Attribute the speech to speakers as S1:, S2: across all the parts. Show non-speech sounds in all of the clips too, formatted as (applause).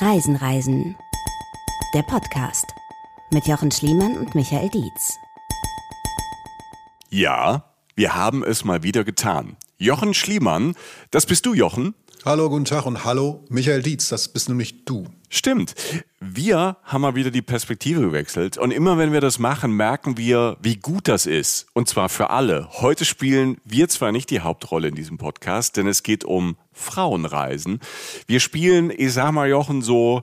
S1: Reisen, Reisen. Der Podcast mit Jochen Schliemann und Michael Dietz.
S2: Ja, wir haben es mal wieder getan. Jochen Schliemann, das bist du, Jochen.
S3: Hallo, guten Tag und hallo, Michael Dietz, das bist nämlich du.
S2: Stimmt. Wir haben mal wieder die Perspektive gewechselt und immer wenn wir das machen, merken wir, wie gut das ist. Und zwar für alle. Heute spielen wir zwar nicht die Hauptrolle in diesem Podcast, denn es geht um Frauenreisen. Wir spielen, ich sag mal Jochen, so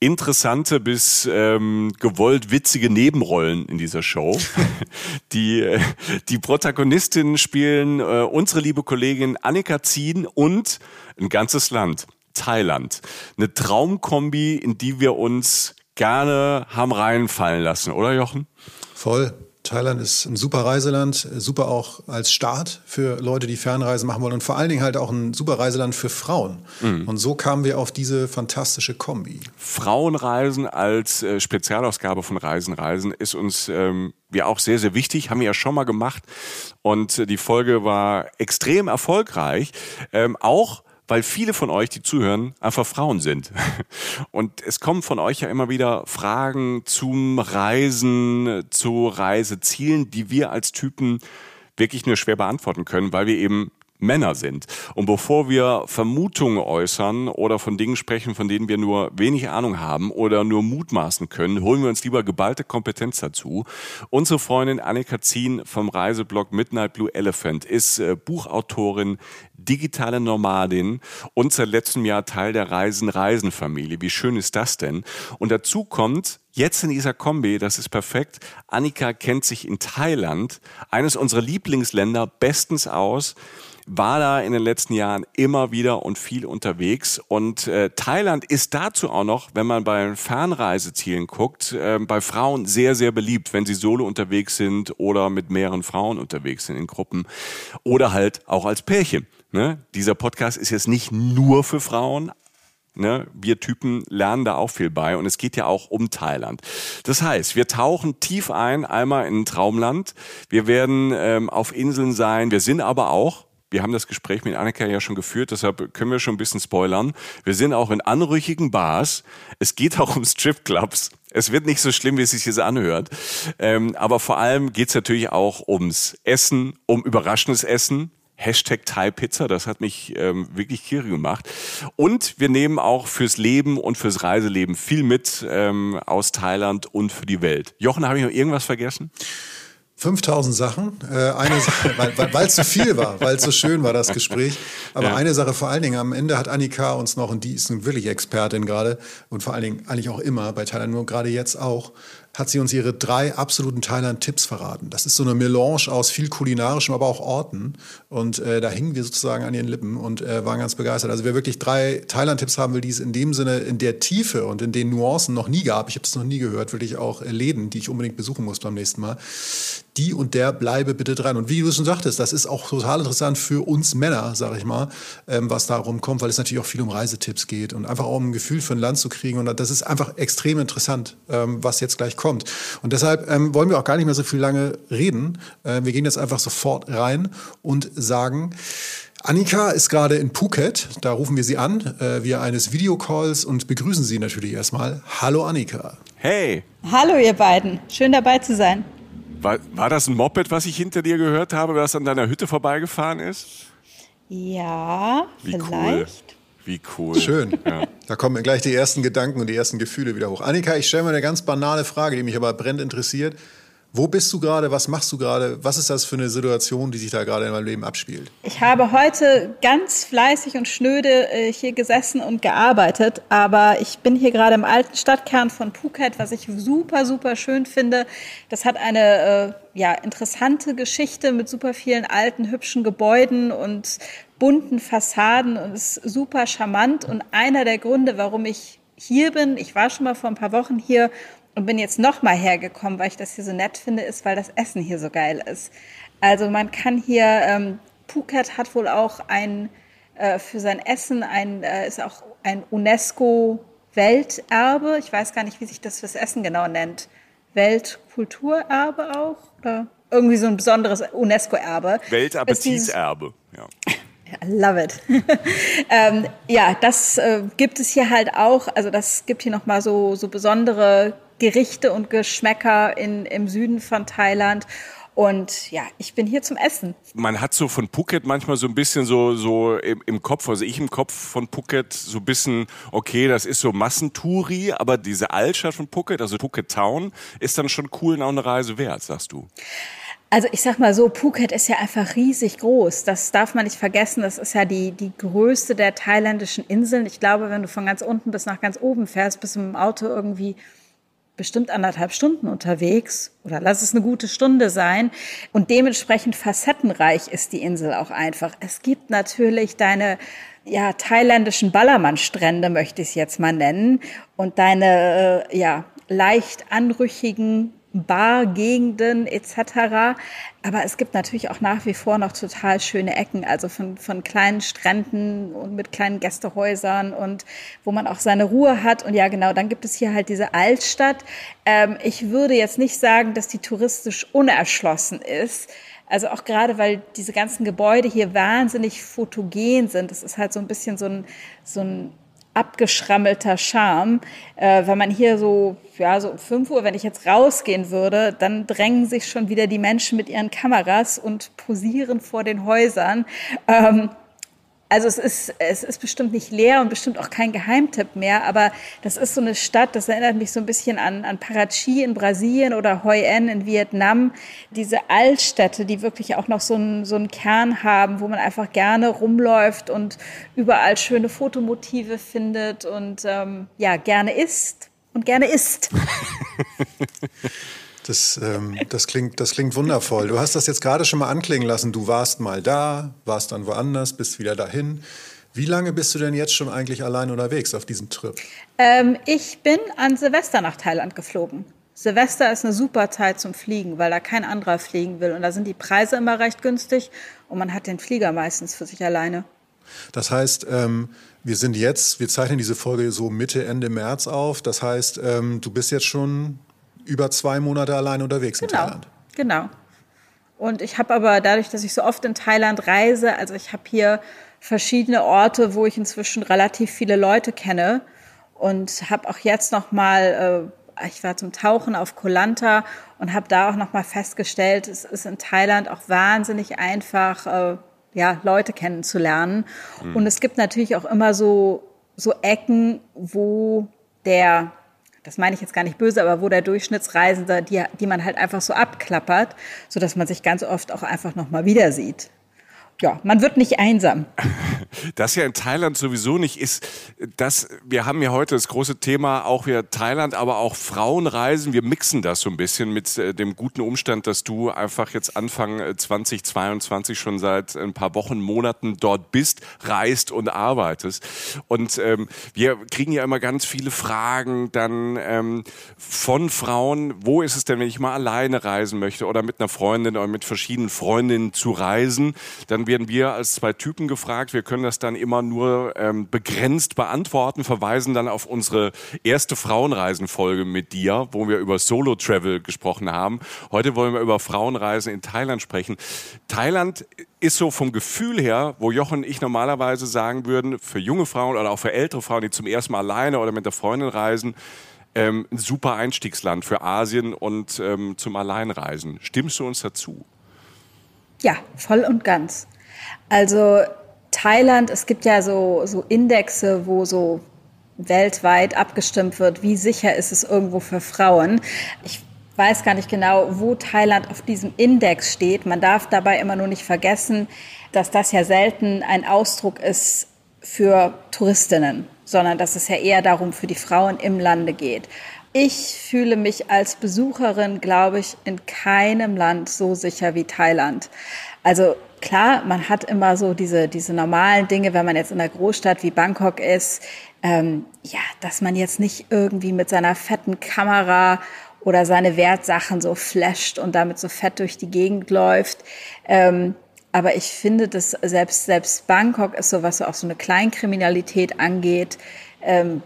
S2: interessante bis ähm, gewollt witzige Nebenrollen in dieser Show. (laughs) die, äh, die Protagonistinnen spielen äh, unsere liebe Kollegin Annika Zien und ein ganzes Land, Thailand. Eine Traumkombi, in die wir uns gerne haben reinfallen lassen, oder Jochen?
S3: Voll. Thailand ist ein super Reiseland, super auch als Start für Leute, die Fernreisen machen wollen und vor allen Dingen halt auch ein super Reiseland für Frauen. Mhm. Und so kamen wir auf diese fantastische Kombi.
S2: Frauenreisen als äh, Spezialausgabe von Reisen, Reisen ist uns ähm, ja auch sehr, sehr wichtig, haben wir ja schon mal gemacht und äh, die Folge war extrem erfolgreich. Ähm, auch weil viele von euch, die zuhören, einfach Frauen sind. (laughs) Und es kommen von euch ja immer wieder Fragen zum Reisen, zu Reisezielen, die wir als Typen wirklich nur schwer beantworten können, weil wir eben Männer sind. Und bevor wir Vermutungen äußern oder von Dingen sprechen, von denen wir nur wenig Ahnung haben oder nur mutmaßen können, holen wir uns lieber geballte Kompetenz dazu. Unsere Freundin Annika Zien vom Reiseblog Midnight Blue Elephant ist äh, Buchautorin, digitale Nomadin und seit letztem Jahr Teil der Reisen-Reisen-Familie. Wie schön ist das denn? Und dazu kommt, Jetzt in dieser Kombi, das ist perfekt. Annika kennt sich in Thailand, eines unserer Lieblingsländer, bestens aus war da in den letzten Jahren immer wieder und viel unterwegs. Und äh, Thailand ist dazu auch noch, wenn man bei Fernreisezielen guckt, äh, bei Frauen sehr, sehr beliebt, wenn sie solo unterwegs sind oder mit mehreren Frauen unterwegs sind in Gruppen oder halt auch als Pärchen. Ne? Dieser Podcast ist jetzt nicht nur für Frauen, Ne, wir Typen lernen da auch viel bei und es geht ja auch um Thailand. Das heißt, wir tauchen tief ein, einmal in ein Traumland. Wir werden ähm, auf Inseln sein. Wir sind aber auch wir haben das Gespräch mit Annika ja schon geführt, deshalb können wir schon ein bisschen spoilern. Wir sind auch in anrüchigen Bars. Es geht auch um Stripclubs. Es wird nicht so schlimm, wie es sich jetzt anhört. Ähm, aber vor allem geht es natürlich auch ums Essen, um überraschendes Essen. Hashtag Thai Pizza, das hat mich ähm, wirklich kirre gemacht. Und wir nehmen auch fürs Leben und fürs Reiseleben viel mit ähm, aus Thailand und für die Welt. Jochen, habe ich noch irgendwas vergessen?
S3: 5000 Sachen. Äh, eine Sache, (laughs) weil es so viel war, weil es so schön war, das Gespräch. Aber ja. eine Sache vor allen Dingen, am Ende hat Annika uns noch, und die ist nun wirklich Expertin gerade, und vor allen Dingen eigentlich auch immer bei Thailand, nur gerade jetzt auch, hat sie uns ihre drei absoluten Thailand-Tipps verraten. Das ist so eine Melange aus viel kulinarischem, aber auch Orten. Und äh, da hingen wir sozusagen an ihren Lippen und äh, waren ganz begeistert. Also wer wirklich drei Thailand-Tipps haben will, die es in dem Sinne, in der Tiefe und in den Nuancen noch nie gab, ich habe das noch nie gehört, wirklich auch Läden, die ich unbedingt besuchen muss beim nächsten Mal, die und der bleibe bitte dran. Und wie du schon sagtest, das ist auch total interessant für uns Männer, sage ich mal, ähm, was darum kommt, weil es natürlich auch viel um Reisetipps geht und einfach auch um ein Gefühl für ein Land zu kriegen. Und das ist einfach extrem interessant, ähm, was jetzt gleich kommt kommt. Und deshalb ähm, wollen wir auch gar nicht mehr so viel lange reden. Äh, wir gehen jetzt einfach sofort rein und sagen, Annika ist gerade in Phuket. Da rufen wir sie an, äh, via eines Videocalls und begrüßen sie natürlich erstmal. Hallo Annika.
S2: Hey.
S4: Hallo ihr beiden. Schön dabei zu sein.
S2: War, war das ein Moped, was ich hinter dir gehört habe, was an deiner Hütte vorbeigefahren ist?
S4: Ja, Wie vielleicht. Cool.
S2: Wie cool.
S3: Schön. Ja. Da kommen gleich die ersten Gedanken und die ersten Gefühle wieder hoch. Annika, ich stelle mal eine ganz banale Frage, die mich aber brennend interessiert. Wo bist du gerade? Was machst du gerade? Was ist das für eine Situation, die sich da gerade in meinem Leben abspielt?
S4: Ich habe heute ganz fleißig und schnöde äh, hier gesessen und gearbeitet, aber ich bin hier gerade im alten Stadtkern von Phuket, was ich super, super schön finde. Das hat eine äh, ja, interessante Geschichte mit super vielen alten, hübschen Gebäuden und bunten Fassaden und ist super charmant. Und einer der Gründe, warum ich hier bin, ich war schon mal vor ein paar Wochen hier und bin jetzt noch mal hergekommen, weil ich das hier so nett finde, ist, weil das Essen hier so geil ist. Also man kann hier, ähm, Phuket hat wohl auch ein, äh, für sein Essen ein, äh, ist auch ein UNESCO-Welterbe. Ich weiß gar nicht, wie sich das fürs Essen genau nennt. Weltkulturerbe auch? Oder irgendwie so ein besonderes UNESCO-Erbe.
S2: Weltappetiterbe, ja.
S4: I love it. (laughs) ähm, ja, das äh, gibt es hier halt auch. Also das gibt hier nochmal so, so besondere Gerichte und Geschmäcker in, im Süden von Thailand. Und ja, ich bin hier zum Essen.
S2: Man hat so von Phuket manchmal so ein bisschen so, so im, im Kopf, also ich im Kopf von Phuket so ein bisschen, okay, das ist so Massentouri, aber diese Altstadt von Phuket, also Phuket Town, ist dann schon cool und auch eine Reise wert, sagst du.
S4: Also ich sag mal so, Phuket ist ja einfach riesig groß. Das darf man nicht vergessen. Das ist ja die, die größte der thailändischen Inseln. Ich glaube, wenn du von ganz unten bis nach ganz oben fährst, bist du im Auto irgendwie bestimmt anderthalb Stunden unterwegs oder lass es eine gute Stunde sein. Und dementsprechend facettenreich ist die Insel auch einfach. Es gibt natürlich deine ja, thailändischen Ballermann-Strände, möchte ich es jetzt mal nennen, und deine äh, ja, leicht anrüchigen Bargegenden etc. Aber es gibt natürlich auch nach wie vor noch total schöne Ecken, also von, von kleinen Stränden und mit kleinen Gästehäusern und wo man auch seine Ruhe hat. Und ja, genau, dann gibt es hier halt diese Altstadt. Ähm, ich würde jetzt nicht sagen, dass die touristisch unerschlossen ist. Also auch gerade, weil diese ganzen Gebäude hier wahnsinnig fotogen sind. Das ist halt so ein bisschen so ein, so ein abgeschrammelter Charme. Äh, wenn man hier so, ja, so um 5 Uhr, wenn ich jetzt rausgehen würde, dann drängen sich schon wieder die Menschen mit ihren Kameras und posieren vor den Häusern. Ähm, also es ist, es ist bestimmt nicht leer und bestimmt auch kein Geheimtipp mehr, aber das ist so eine Stadt, das erinnert mich so ein bisschen an, an Parachi in Brasilien oder Hoi An in Vietnam. Diese Altstädte, die wirklich auch noch so einen, so einen Kern haben, wo man einfach gerne rumläuft und überall schöne Fotomotive findet und ähm, ja, gerne isst und gerne isst. (laughs)
S3: Das, ähm, das, klingt, das klingt wundervoll. Du hast das jetzt gerade schon mal anklingen lassen. Du warst mal da, warst dann woanders, bist wieder dahin. Wie lange bist du denn jetzt schon eigentlich allein unterwegs auf diesem Trip?
S4: Ähm, ich bin an Silvester nach Thailand geflogen. Silvester ist eine super Zeit zum Fliegen, weil da kein anderer fliegen will. Und da sind die Preise immer recht günstig und man hat den Flieger meistens für sich alleine.
S3: Das heißt, ähm, wir sind jetzt, wir zeichnen diese Folge so Mitte, Ende März auf. Das heißt, ähm, du bist jetzt schon über zwei Monate allein unterwegs
S4: genau,
S3: in Thailand.
S4: Genau. Und ich habe aber dadurch, dass ich so oft in Thailand reise, also ich habe hier verschiedene Orte, wo ich inzwischen relativ viele Leute kenne und habe auch jetzt noch mal äh, ich war zum Tauchen auf Koh Lanta und habe da auch noch mal festgestellt, es ist in Thailand auch wahnsinnig einfach äh, ja, Leute kennenzulernen mhm. und es gibt natürlich auch immer so so Ecken, wo der das meine ich jetzt gar nicht böse, aber wo der Durchschnittsreisende, die, die man halt einfach so abklappert, sodass man sich ganz oft auch einfach nochmal wieder sieht ja, man wird nicht einsam.
S2: Das ja in Thailand sowieso nicht ist, das, wir haben ja heute das große Thema auch wieder Thailand, aber auch Frauenreisen. Wir mixen das so ein bisschen mit äh, dem guten Umstand, dass du einfach jetzt Anfang 2022 äh, schon seit ein paar Wochen, Monaten dort bist, reist und arbeitest. Und ähm, wir kriegen ja immer ganz viele Fragen dann ähm, von Frauen, wo ist es denn, wenn ich mal alleine reisen möchte oder mit einer Freundin oder mit verschiedenen Freundinnen zu reisen, dann werden wir als zwei Typen gefragt. Wir können das dann immer nur ähm, begrenzt beantworten, verweisen dann auf unsere erste Frauenreisenfolge mit dir, wo wir über Solo-Travel gesprochen haben. Heute wollen wir über Frauenreisen in Thailand sprechen. Thailand ist so vom Gefühl her, wo Jochen und ich normalerweise sagen würden, für junge Frauen oder auch für ältere Frauen, die zum ersten Mal alleine oder mit der Freundin reisen, ähm, ein super Einstiegsland für Asien und ähm, zum Alleinreisen. Stimmst du uns dazu?
S4: Ja, voll und ganz. Also Thailand, es gibt ja so, so Indexe, wo so weltweit abgestimmt wird, wie sicher ist es irgendwo für Frauen. Ich weiß gar nicht genau, wo Thailand auf diesem Index steht. Man darf dabei immer nur nicht vergessen, dass das ja selten ein Ausdruck ist für Touristinnen, sondern dass es ja eher darum für die Frauen im Lande geht. Ich fühle mich als Besucherin, glaube ich, in keinem Land so sicher wie Thailand. Also klar, man hat immer so diese, diese normalen Dinge, wenn man jetzt in einer Großstadt wie Bangkok ist, ähm, ja, dass man jetzt nicht irgendwie mit seiner fetten Kamera oder seine Wertsachen so flasht und damit so fett durch die Gegend läuft. Ähm, aber ich finde, dass selbst, selbst Bangkok ist so, was so auch so eine Kleinkriminalität angeht, ähm,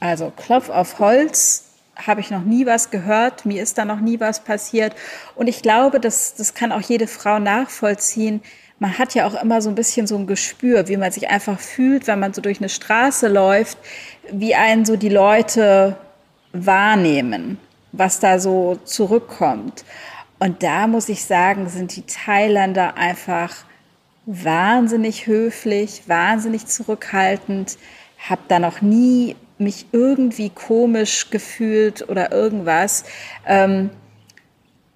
S4: also Klopf auf Holz habe ich noch nie was gehört, mir ist da noch nie was passiert. Und ich glaube, das, das kann auch jede Frau nachvollziehen. man hat ja auch immer so ein bisschen so ein Gespür, wie man sich einfach fühlt, wenn man so durch eine Straße läuft, wie einen so die Leute wahrnehmen, was da so zurückkommt. Und da muss ich sagen, sind die Thailänder einfach wahnsinnig höflich, wahnsinnig zurückhaltend, habe da noch nie mich irgendwie komisch gefühlt oder irgendwas. Ähm,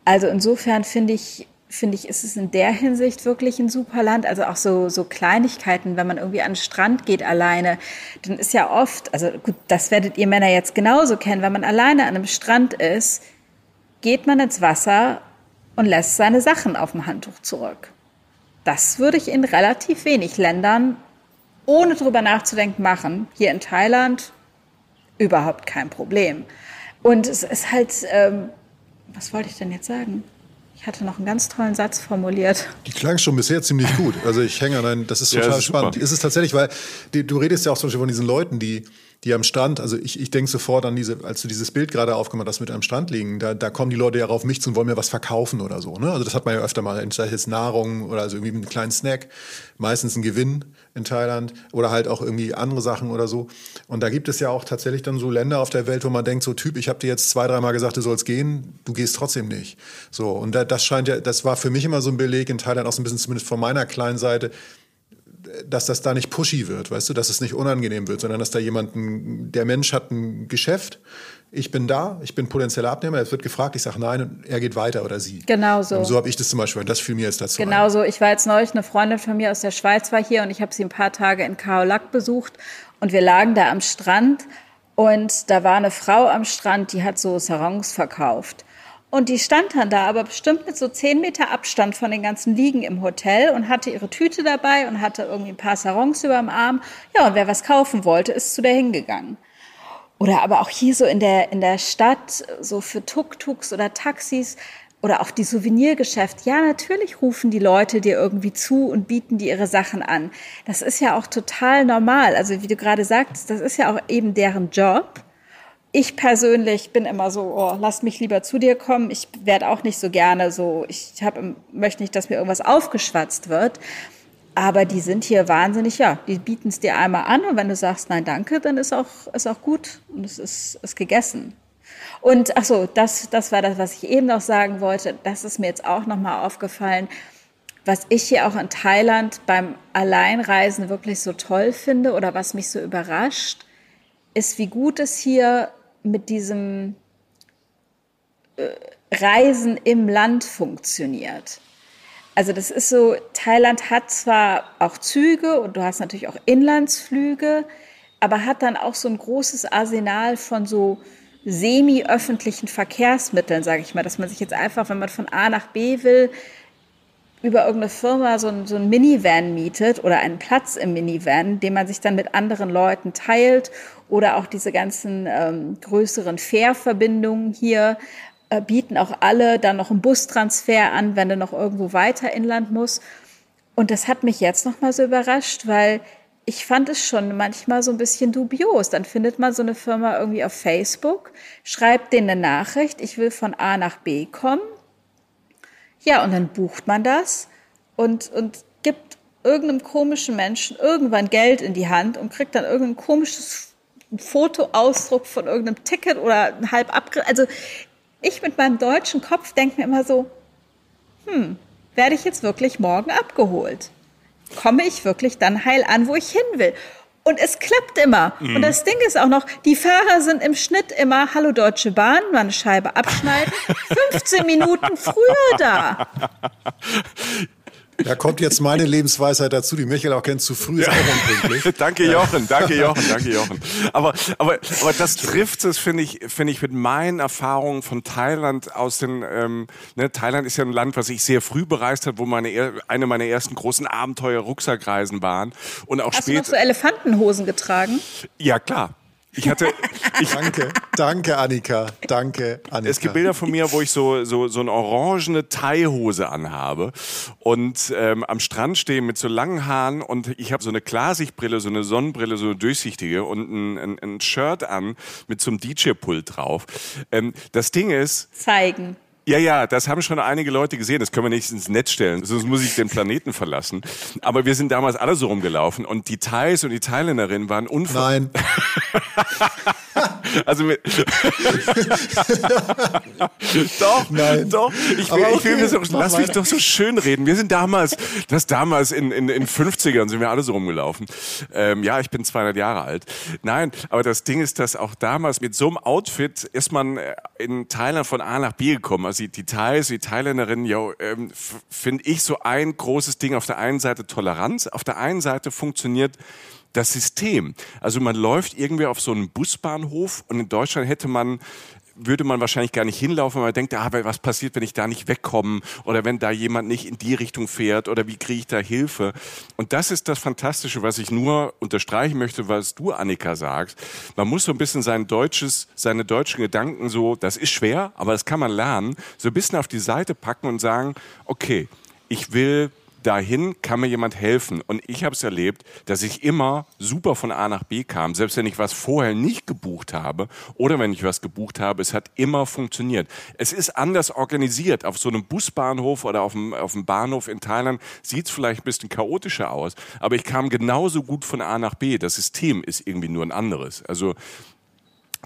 S4: also insofern finde ich, finde ich, ist es in der Hinsicht wirklich ein super Land. Also auch so, so Kleinigkeiten, wenn man irgendwie an den Strand geht alleine, dann ist ja oft, also gut, das werdet ihr Männer jetzt genauso kennen, wenn man alleine an einem Strand ist, geht man ins Wasser und lässt seine Sachen auf dem Handtuch zurück. Das würde ich in relativ wenig Ländern, ohne drüber nachzudenken, machen. Hier in Thailand überhaupt kein Problem. Und es ist halt, ähm, was wollte ich denn jetzt sagen? Ich hatte noch einen ganz tollen Satz formuliert.
S3: Die klang schon bisher ziemlich gut. Also ich hänge an einen, das ist total ja, ist spannend. Super. Ist es tatsächlich, weil die, du redest ja auch zum Beispiel von diesen Leuten, die die am Strand, also ich, ich denke sofort an diese, als du dieses Bild gerade aufgemacht hast mit am Strand liegen, da, da kommen die Leute ja auf mich zu und wollen mir was verkaufen oder so. Ne? Also das hat man ja öfter mal, sei es Nahrung oder also irgendwie einen kleinen Snack, meistens ein Gewinn in Thailand oder halt auch irgendwie andere Sachen oder so. Und da gibt es ja auch tatsächlich dann so Länder auf der Welt, wo man denkt, so Typ, ich habe dir jetzt zwei, dreimal gesagt, du sollst gehen, du gehst trotzdem nicht. So, und das scheint ja, das war für mich immer so ein Beleg in Thailand auch so ein bisschen zumindest von meiner kleinen Seite, dass das da nicht pushy wird, weißt du, dass es nicht unangenehm wird, sondern dass da jemand, der Mensch hat ein Geschäft, ich bin da, ich bin potenzieller Abnehmer, es wird gefragt, ich sage nein und er geht weiter oder sie.
S4: Genau so.
S3: Und so habe ich das zum Beispiel, das fiel mir jetzt dazu
S4: Genau so, ich war jetzt neulich, eine Freundin von mir aus der Schweiz war hier und ich habe sie ein paar Tage in Kaolack besucht und wir lagen da am Strand und da war eine Frau am Strand, die hat so Sarongs verkauft. Und die stand dann da, aber bestimmt mit so zehn Meter Abstand von den ganzen Liegen im Hotel und hatte ihre Tüte dabei und hatte irgendwie ein paar Sarons über dem Arm. Ja, und wer was kaufen wollte, ist zu der hingegangen. Oder aber auch hier so in der, in der Stadt, so für Tuk-Tuks oder Taxis oder auch die Souvenirgeschäfte. Ja, natürlich rufen die Leute dir irgendwie zu und bieten dir ihre Sachen an. Das ist ja auch total normal. Also wie du gerade sagst, das ist ja auch eben deren Job ich persönlich bin immer so, oh, lass mich lieber zu dir kommen. Ich werde auch nicht so gerne so, ich hab, möchte nicht, dass mir irgendwas aufgeschwatzt wird. Aber die sind hier wahnsinnig, ja, die bieten es dir einmal an und wenn du sagst, nein, danke, dann ist auch, ist auch gut und es ist, ist gegessen. Und ach so, das, das war das, was ich eben noch sagen wollte. Das ist mir jetzt auch nochmal aufgefallen. Was ich hier auch in Thailand beim Alleinreisen wirklich so toll finde oder was mich so überrascht, ist, wie gut es hier mit diesem äh, Reisen im Land funktioniert. Also das ist so, Thailand hat zwar auch Züge und du hast natürlich auch Inlandsflüge, aber hat dann auch so ein großes Arsenal von so semi-öffentlichen Verkehrsmitteln, sage ich mal, dass man sich jetzt einfach, wenn man von A nach B will, über irgendeine Firma so ein, so ein Minivan mietet oder einen Platz im Minivan, den man sich dann mit anderen Leuten teilt oder auch diese ganzen ähm, größeren Fährverbindungen hier bieten auch alle dann noch einen Bustransfer an, wenn du noch irgendwo weiter inland muss. Und das hat mich jetzt noch mal so überrascht, weil ich fand es schon manchmal so ein bisschen dubios. Dann findet man so eine Firma irgendwie auf Facebook, schreibt denen eine Nachricht, ich will von A nach B kommen ja, und dann bucht man das und, und gibt irgendeinem komischen Menschen irgendwann Geld in die Hand und kriegt dann irgendein komisches Fotoausdruck von irgendeinem Ticket oder ein halb abgerissen. Also ich mit meinem deutschen Kopf denke mir immer so, hm, werde ich jetzt wirklich morgen abgeholt? Komme ich wirklich dann heil an, wo ich hin will? Und es klappt immer. Mhm. Und das Ding ist auch noch, die Fahrer sind im Schnitt immer, hallo Deutsche Bahn, mal eine Scheibe abschneiden, (laughs) 15 Minuten früher da. (laughs)
S3: Da kommt jetzt meine Lebensweisheit dazu, die Michael auch kennt, zu früh ist auch unpünktlich. (laughs)
S2: danke Jochen, danke (laughs) Jochen, danke Jochen. Aber, aber, aber das trifft es, finde ich, finde ich mit meinen Erfahrungen von Thailand aus den, ähm, ne, Thailand ist ja ein Land, was ich sehr früh bereist habe, wo meine, eine meiner ersten großen Abenteuer Rucksackreisen waren. Und auch
S4: Hast
S2: später.
S4: Hast du noch so Elefantenhosen getragen?
S2: Ja, klar. Ich hatte. (laughs) Ich,
S3: danke, danke, Annika. Danke, Annika.
S2: Es gibt Bilder von mir, wo ich so, so, so eine orangene Teihose anhabe und ähm, am Strand stehe mit so langen Haaren und ich habe so eine Klarsichtbrille, so eine Sonnenbrille, so eine durchsichtige und ein, ein, ein Shirt an mit so einem DJ-Pult drauf. Ähm, das Ding ist.
S4: Zeigen.
S2: Ja, ja, das haben schon einige Leute gesehen. Das können wir nicht ins Netz stellen, sonst muss ich den Planeten verlassen. Aber wir sind damals alle so rumgelaufen und die Thais und die Thailänderinnen waren unfassbar.
S3: Nein. (laughs)
S2: also mit doch,
S3: Nein.
S2: doch. Ich will,
S3: Aber
S2: ich will
S3: okay,
S2: mir so, lass mich doch so schön reden. Wir sind damals, das damals in, in, in 50ern sind wir alle so rumgelaufen. Ähm, ja, ich bin 200 Jahre alt. Nein, aber das Ding ist, dass auch damals mit so einem Outfit ist man äh, in Thailand von A nach B gekommen. Also die, Thais, die Thailänderinnen, ja, ähm, finde ich so ein großes Ding. Auf der einen Seite Toleranz, auf der einen Seite funktioniert das System. Also man läuft irgendwie auf so einen Busbahnhof und in Deutschland hätte man würde man wahrscheinlich gar nicht hinlaufen, weil man denkt, ah, was passiert, wenn ich da nicht wegkomme oder wenn da jemand nicht in die Richtung fährt oder wie kriege ich da Hilfe? Und das ist das Fantastische, was ich nur unterstreichen möchte, was du, Annika, sagst. Man muss so ein bisschen sein deutsches, seine deutschen Gedanken so, das ist schwer, aber das kann man lernen, so ein bisschen auf die Seite packen und sagen, okay, ich will dahin kann mir jemand helfen. Und ich habe es erlebt, dass ich immer super von A nach B kam, selbst wenn ich was vorher nicht gebucht habe oder wenn ich was gebucht habe, es hat immer funktioniert. Es ist anders organisiert. Auf so einem Busbahnhof oder auf dem, auf dem Bahnhof in Thailand sieht es vielleicht ein bisschen chaotischer aus, aber ich kam genauso gut von A nach B. Das System ist irgendwie nur ein anderes. Also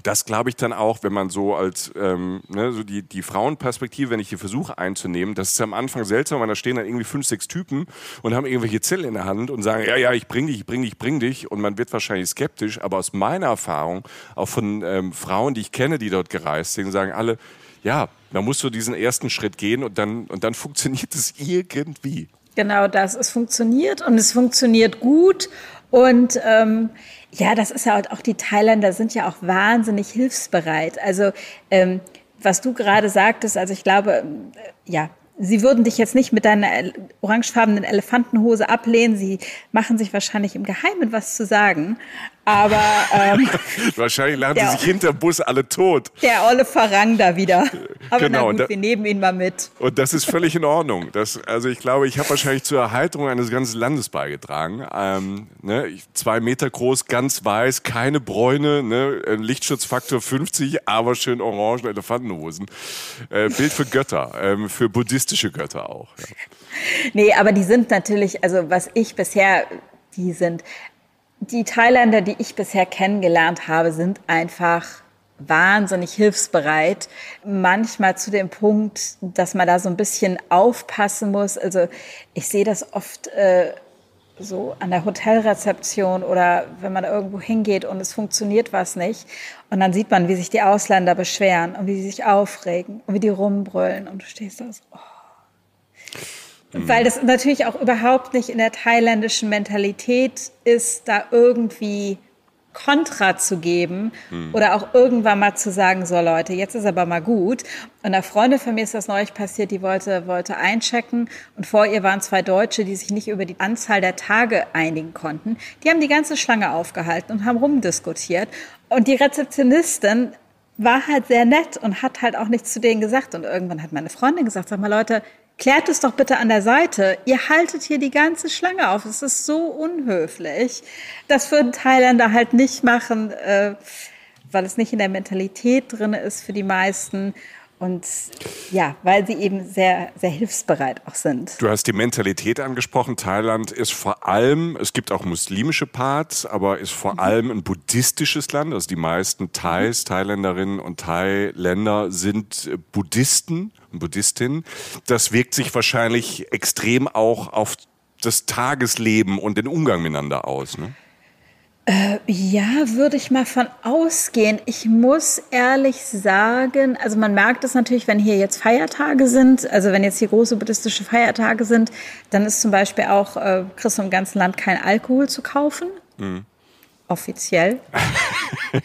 S2: das glaube ich dann auch, wenn man so als ähm, ne, so die, die Frauenperspektive, wenn ich die versuche einzunehmen, das ist am Anfang seltsam, weil da stehen dann irgendwie fünf, sechs Typen und haben irgendwelche Zettel in der Hand und sagen, ja, ja, ich bring dich, ich bring dich, ich bring dich und man wird wahrscheinlich skeptisch, aber aus meiner Erfahrung, auch von ähm, Frauen, die ich kenne, die dort gereist sind, sagen alle, ja, man muss so diesen ersten Schritt gehen und dann, und dann (laughs) funktioniert es irgendwie.
S4: Genau das. Es funktioniert und es funktioniert gut. Und ähm, ja, das ist ja auch, auch die Thailänder sind ja auch wahnsinnig hilfsbereit. Also ähm, was du gerade sagtest, also ich glaube, ähm, ja, sie würden dich jetzt nicht mit deiner orangefarbenen Elefantenhose ablehnen. Sie machen sich wahrscheinlich im Geheimen was zu sagen. Aber ähm, (laughs)
S2: Wahrscheinlich lachen
S4: Ja.
S2: sie sich hinter Bus alle tot.
S4: der olle Farang da wieder. Aber
S2: Genau,
S4: na gut,
S2: da-
S4: wir nehmen ihn mal mit.
S2: Und das ist völlig in Ordnung. Das, also ich glaube, ich habe wahrscheinlich zur Erheiterung eines ganzen Landes beigetragen. Ähm, ne, zwei Meter groß, ganz weiß, keine Bräune, ne, Lichtschutzfaktor 50, aber schön orange Elefantenhosen. Äh, Bild für Götter, ähm, für buddhistische Götter auch. Ja.
S4: Nee, aber die sind natürlich, also was ich bisher, die sind, die Thailänder, die ich bisher kennengelernt habe, sind einfach wahnsinnig hilfsbereit. Manchmal zu dem Punkt, dass man da so ein bisschen aufpassen muss. Also ich sehe das oft äh, so an der Hotelrezeption oder wenn man irgendwo hingeht und es funktioniert was nicht. Und dann sieht man, wie sich die Ausländer beschweren und wie sie sich aufregen und wie die rumbrüllen. Und du stehst da so, oh. Weil das natürlich auch überhaupt nicht in der thailändischen Mentalität ist, da irgendwie Kontra zu geben oder auch irgendwann mal zu sagen, so Leute, jetzt ist aber mal gut. Und eine Freundin von mir ist das neulich passiert, die wollte, wollte einchecken und vor ihr waren zwei Deutsche, die sich nicht über die Anzahl der Tage einigen konnten. Die haben die ganze Schlange aufgehalten und haben rumdiskutiert. Und die Rezeptionistin war halt sehr nett und hat halt auch nichts zu denen gesagt. Und irgendwann hat meine Freundin gesagt, sag mal Leute, klärt es doch bitte an der Seite. Ihr haltet hier die ganze Schlange auf. Es ist so unhöflich. Das würden Thailänder halt nicht machen, äh, weil es nicht in der Mentalität drin ist für die meisten. Und ja, weil sie eben sehr, sehr hilfsbereit auch sind.
S2: Du hast die Mentalität angesprochen. Thailand ist vor allem, es gibt auch muslimische Parts, aber ist vor allem ein buddhistisches Land. Also die meisten Thais, Thailänderinnen und Thailänder sind äh, Buddhisten und Buddhistinnen. Das wirkt sich wahrscheinlich extrem auch auf das Tagesleben und den Umgang miteinander aus. Ne?
S4: Ja, würde ich mal von ausgehen. Ich muss ehrlich sagen, also man merkt es natürlich, wenn hier jetzt Feiertage sind, also wenn jetzt hier große buddhistische Feiertage sind, dann ist zum Beispiel auch, äh, du im ganzen Land kein Alkohol zu kaufen. Offiziell. (laughs) (laughs)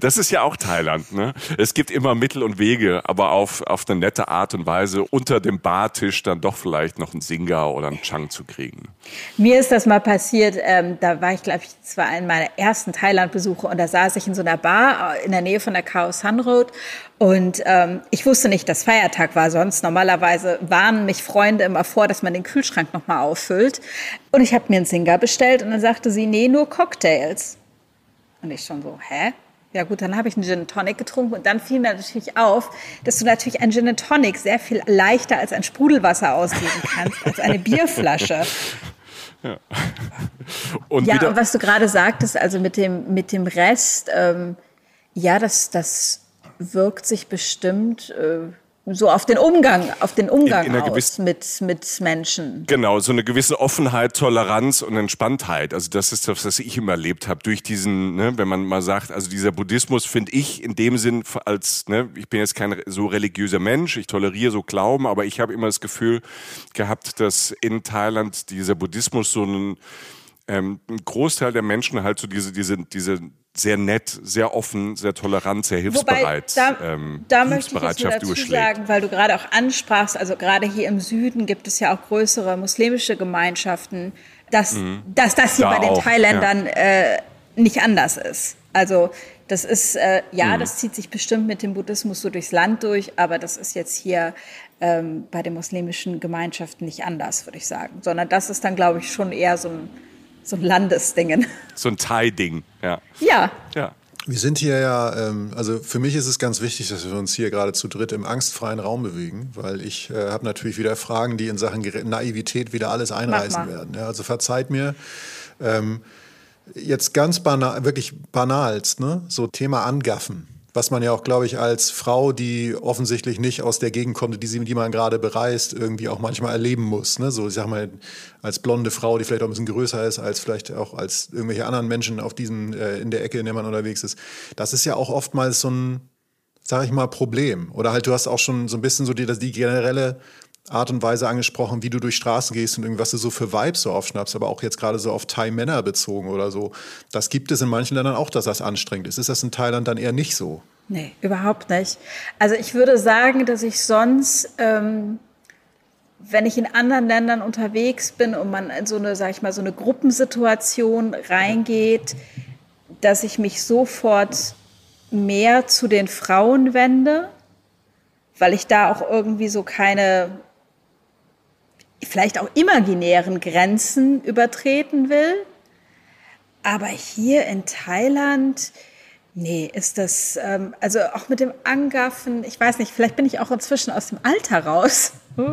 S2: Das ist ja auch Thailand. Ne? Es gibt immer Mittel und Wege, aber auf, auf eine nette Art und Weise unter dem Bartisch dann doch vielleicht noch einen Singa oder einen Chang zu kriegen.
S4: Mir ist das mal passiert, ähm, da war ich, glaube ich, das war einer meiner ersten Thailand-Besuche und da saß ich in so einer Bar äh, in der Nähe von der Khao San Road und ähm, ich wusste nicht, dass Feiertag war. Sonst normalerweise warnen mich Freunde immer vor, dass man den Kühlschrank nochmal auffüllt. Und ich habe mir einen Singer bestellt und dann sagte sie, nee, nur Cocktails. Und ich schon so, hä? Ja gut, dann habe ich einen Gin Tonic getrunken und dann fiel mir natürlich auf, dass du natürlich ein Gin Tonic sehr viel leichter als ein Sprudelwasser ausgeben kannst, als eine Bierflasche. (laughs) Ja, und, ja, und was du gerade sagtest, also mit dem, mit dem Rest, ähm, ja, das, das wirkt sich bestimmt äh, so auf den Umgang, auf den Umgang in, in aus mit, mit Menschen.
S2: Genau, so eine gewisse Offenheit, Toleranz und Entspanntheit. Also das ist das, was ich immer erlebt habe. Durch diesen, ne, wenn man mal sagt, also dieser Buddhismus finde ich in dem Sinn als, ne, ich bin jetzt kein so religiöser Mensch, ich toleriere so Glauben, aber ich habe immer das Gefühl gehabt, dass in Thailand dieser Buddhismus so ein, ähm, ein Großteil der Menschen halt so diese, diese, diese sehr nett, sehr offen, sehr tolerant, sehr hilfsbereit.
S4: Wobei, da, ähm, da möchte ich jetzt dazu sagen, weil du gerade auch ansprachst, also gerade hier im Süden gibt es ja auch größere muslimische Gemeinschaften, dass, mhm. dass das hier da bei den auch, Thailändern ja. äh, nicht anders ist. Also das ist, äh, ja, mhm. das zieht sich bestimmt mit dem Buddhismus so durchs Land durch, aber das ist jetzt hier ähm, bei den muslimischen Gemeinschaften nicht anders, würde ich sagen. Sondern das ist dann, glaube ich, schon eher so ein so ein Landesdingen.
S2: So ein Thai-Ding, ja.
S4: Ja.
S2: Ja.
S3: Wir sind hier ja, ähm, also für mich ist es ganz wichtig, dass wir uns hier gerade zu dritt im angstfreien Raum bewegen, weil ich äh, habe natürlich wieder Fragen, die in Sachen Naivität wieder alles einreißen werden. Ja, also verzeiht mir. Ähm, jetzt ganz banal, wirklich banalst, ne? so Thema Angaffen was man ja auch, glaube ich, als Frau, die offensichtlich nicht aus der Gegend kommt, die, die man gerade bereist, irgendwie auch manchmal erleben muss. Ne? So, ich sag mal, als blonde Frau, die vielleicht auch ein bisschen größer ist, als vielleicht auch als irgendwelche anderen Menschen auf diesem, äh, in der Ecke, in der man unterwegs ist. Das ist ja auch oftmals so ein, sag ich mal, Problem. Oder halt, du hast auch schon so ein bisschen so die, die generelle Art und Weise angesprochen, wie du durch Straßen gehst und was du so für Vibes so aufschnappst, aber auch jetzt gerade so auf Thai-Männer bezogen oder so. Das gibt es in manchen Ländern auch, dass das anstrengend ist. Ist das in Thailand dann eher nicht so?
S4: Nee, überhaupt nicht. Also ich würde sagen, dass ich sonst, ähm, wenn ich in anderen Ländern unterwegs bin und man in so eine, sag ich mal, so eine Gruppensituation reingeht, dass ich mich sofort mehr zu den Frauen wende weil ich da auch irgendwie so keine, vielleicht auch imaginären Grenzen übertreten will. Aber hier in Thailand, nee, ist das, ähm, also auch mit dem Angaffen, ich weiß nicht, vielleicht bin ich auch inzwischen aus dem Alter raus. (laughs)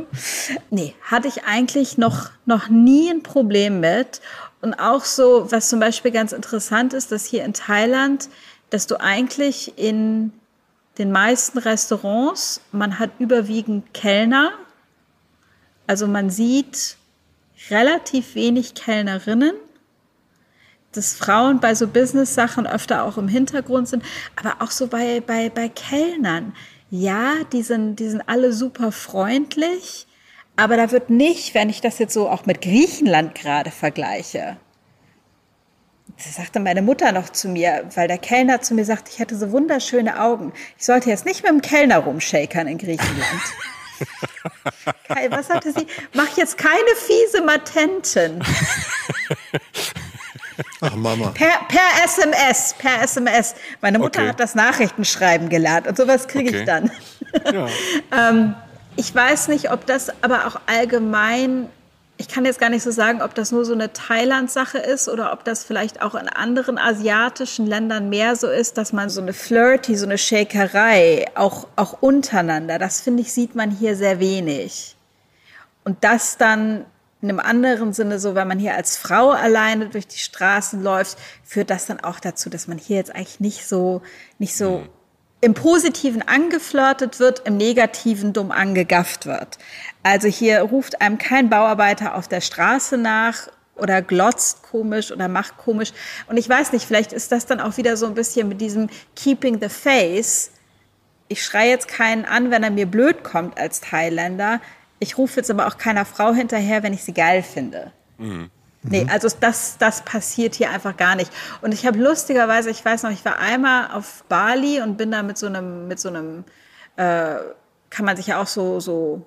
S4: nee, hatte ich eigentlich noch, noch nie ein Problem mit. Und auch so, was zum Beispiel ganz interessant ist, dass hier in Thailand, dass du eigentlich in den meisten Restaurants, man hat überwiegend Kellner. Also man sieht relativ wenig Kellnerinnen, dass Frauen bei so Business-Sachen öfter auch im Hintergrund sind, aber auch so bei, bei, bei Kellnern. Ja, die sind, die sind alle super freundlich, aber da wird nicht, wenn ich das jetzt so auch mit Griechenland gerade vergleiche, das sagte meine Mutter noch zu mir, weil der Kellner zu mir sagte, ich hätte so wunderschöne Augen. Ich sollte jetzt nicht mit dem Kellner rumshakern in Griechenland. (laughs) (laughs) Kai, was sagte sie? Mach jetzt keine fiese Matenten.
S3: Ach Mama.
S4: Per, per SMS, per SMS. Meine Mutter okay. hat das Nachrichtenschreiben gelernt und sowas kriege okay. ich dann. Ja. (laughs) ähm, ich weiß nicht, ob das aber auch allgemein ich kann jetzt gar nicht so sagen, ob das nur so eine Thailand-Sache ist oder ob das vielleicht auch in anderen asiatischen Ländern mehr so ist, dass man so eine Flirty, so eine Shakerei, auch, auch untereinander, das finde ich, sieht man hier sehr wenig. Und das dann in einem anderen Sinne, so wenn man hier als Frau alleine durch die Straßen läuft, führt das dann auch dazu, dass man hier jetzt eigentlich nicht so, nicht so mhm im Positiven angeflirtet wird, im Negativen dumm angegafft wird. Also hier ruft einem kein Bauarbeiter auf der Straße nach oder glotzt komisch oder macht komisch. Und ich weiß nicht, vielleicht ist das dann auch wieder so ein bisschen mit diesem Keeping the Face. Ich schreie jetzt keinen an, wenn er mir blöd kommt als Thailänder. Ich rufe jetzt aber auch keiner Frau hinterher, wenn ich sie geil finde. Mhm. Nee, also das, das passiert hier einfach gar nicht. Und ich habe lustigerweise, ich weiß noch, ich war einmal auf Bali und bin da mit so einem, mit so einem, äh, kann man sich ja auch so, so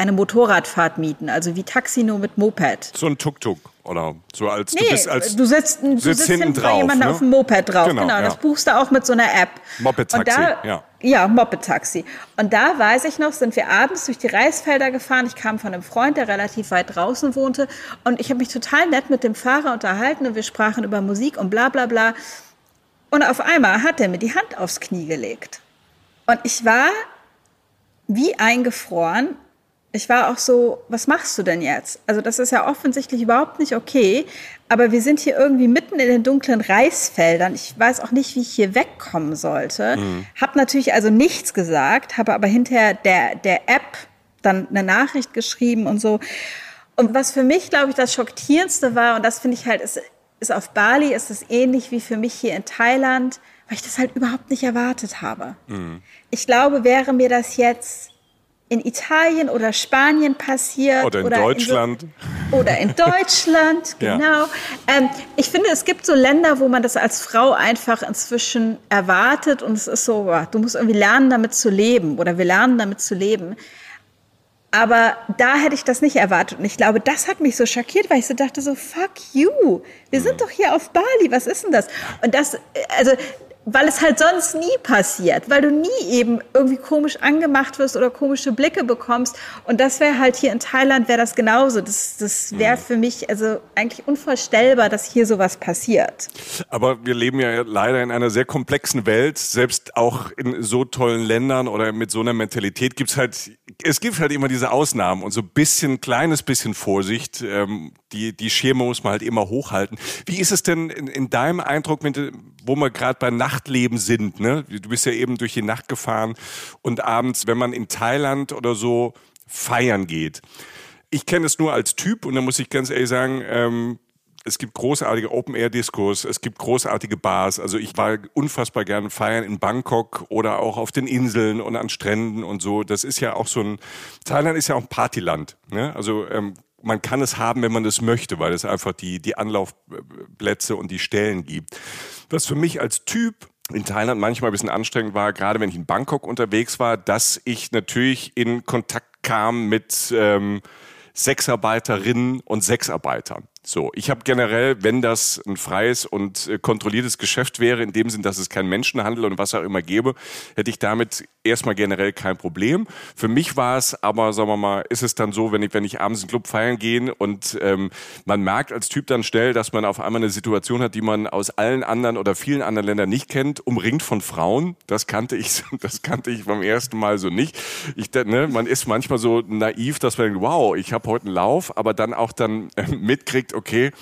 S4: eine Motorradfahrt mieten, also wie Taxi nur mit Moped.
S2: So ein Tuk-Tuk oder so als
S4: nee, du bist als du sitzt, du sitzt, hinten, hinten drauf, jemand ne? auf dem Moped drauf. Genau, genau ja. das buchst du auch mit so einer App.
S2: Moped-Taxi, ja.
S4: Ja, Moped-Taxi. Und da weiß ich noch, sind wir abends durch die Reisfelder gefahren. Ich kam von einem Freund, der relativ weit draußen wohnte. Und ich habe mich total nett mit dem Fahrer unterhalten und wir sprachen über Musik und bla bla bla. Und auf einmal hat er mir die Hand aufs Knie gelegt. Und ich war wie eingefroren. Ich war auch so, was machst du denn jetzt? Also das ist ja offensichtlich überhaupt nicht okay. Aber wir sind hier irgendwie mitten in den dunklen Reisfeldern. Ich weiß auch nicht, wie ich hier wegkommen sollte. Mhm. Hab natürlich also nichts gesagt, habe aber hinterher der, der App dann eine Nachricht geschrieben und so. Und was für mich, glaube ich, das Schockierendste war, und das finde ich halt, ist, ist auf Bali, ist es ähnlich wie für mich hier in Thailand, weil ich das halt überhaupt nicht erwartet habe. Mhm. Ich glaube, wäre mir das jetzt in Italien oder Spanien passiert.
S2: Oder in oder Deutschland. In
S4: so, oder in (laughs) Deutschland, genau. Ja. Ähm, ich finde, es gibt so Länder, wo man das als Frau einfach inzwischen erwartet und es ist so, du musst irgendwie lernen, damit zu leben oder wir lernen, damit zu leben. Aber da hätte ich das nicht erwartet. Und ich glaube, das hat mich so schockiert, weil ich so dachte so, fuck you. Wir sind mhm. doch hier auf Bali. Was ist denn das? Und das, also weil es halt sonst nie passiert, weil du nie eben irgendwie komisch angemacht wirst oder komische Blicke bekommst. Und das wäre halt hier in Thailand wäre das genauso. Das, das wäre mhm. für mich also eigentlich unvorstellbar, dass hier sowas passiert.
S2: Aber wir leben ja leider in einer sehr komplexen Welt. Selbst auch in so tollen Ländern oder mit so einer Mentalität gibt's halt, es gibt halt immer diese Ausnahmen und so bisschen, kleines bisschen Vorsicht. Ähm, die, die Schirme muss man halt immer hochhalten. Wie ist es denn in, in deinem Eindruck, mit, wo wir gerade bei Nachtleben sind? Ne? Du bist ja eben durch die Nacht gefahren und abends, wenn man in Thailand oder so feiern geht. Ich kenne es nur als Typ und da muss ich ganz ehrlich sagen, ähm, es gibt großartige Open-Air-Discos, es gibt großartige Bars. Also ich war unfassbar gerne feiern in Bangkok oder auch auf den Inseln und an Stränden und so. Das ist ja auch so ein, Thailand ist ja auch ein Partyland. Ne? Also ähm, man kann es haben, wenn man es möchte, weil es einfach die, die Anlaufplätze und die Stellen gibt. Was für mich als Typ in Thailand manchmal ein bisschen anstrengend war, gerade wenn ich in Bangkok unterwegs war, dass ich natürlich in Kontakt kam mit ähm, Sexarbeiterinnen und Sexarbeitern. So, ich habe generell, wenn das ein freies und äh, kontrolliertes Geschäft wäre, in dem Sinn, dass es kein Menschenhandel und was auch immer gäbe, hätte ich damit erstmal generell kein Problem. Für mich war es aber, sagen wir mal, ist es dann so, wenn ich, wenn ich abends in den Club feiern gehe und ähm, man merkt als Typ dann schnell, dass man auf einmal eine Situation hat, die man aus allen anderen oder vielen anderen Ländern nicht kennt, umringt von Frauen. Das kannte ich, (laughs) das kannte ich beim ersten Mal so nicht. Ich, ne, man ist manchmal so naiv, dass man denkt, wow, ich habe heute einen Lauf, aber dann auch dann äh, mitkriegt, okay,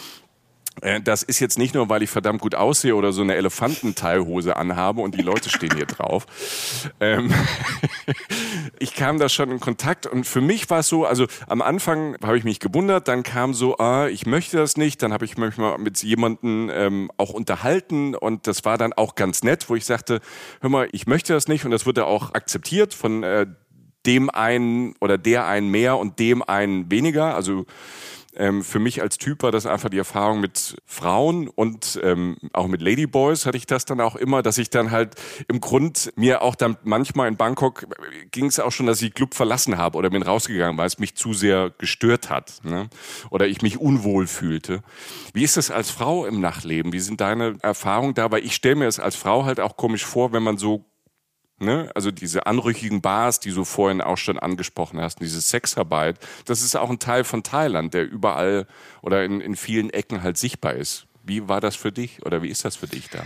S2: äh, das ist jetzt nicht nur, weil ich verdammt gut aussehe oder so eine Elefantenteilhose anhabe und die Leute stehen hier drauf. (laughs) Ähm (laughs) ich kam da schon in Kontakt und für mich war es so, also am Anfang habe ich mich gewundert, dann kam so, ah, ich möchte das nicht, dann habe ich mich mal mit jemandem ähm, auch unterhalten und das war dann auch ganz nett, wo ich sagte, hör mal, ich möchte das nicht. Und das wurde auch akzeptiert von äh, dem einen oder der einen mehr und dem einen weniger, also ähm, für mich als Typ war das einfach die Erfahrung mit Frauen und ähm, auch mit Ladyboys hatte ich das dann auch immer, dass ich dann halt im Grund mir auch dann manchmal in Bangkok ging es auch schon, dass ich Club verlassen habe oder bin rausgegangen, weil es mich zu sehr gestört hat ne? oder ich mich unwohl fühlte. Wie ist das als Frau im Nachtleben? Wie sind deine Erfahrungen da? Weil ich stelle mir es als Frau halt auch komisch vor, wenn man so Ne? Also diese anrüchigen Bars, die du vorhin auch schon angesprochen hast, diese Sexarbeit, das ist auch ein Teil von Thailand, der überall oder in, in vielen Ecken halt sichtbar ist. Wie war das für dich oder wie ist das für dich da?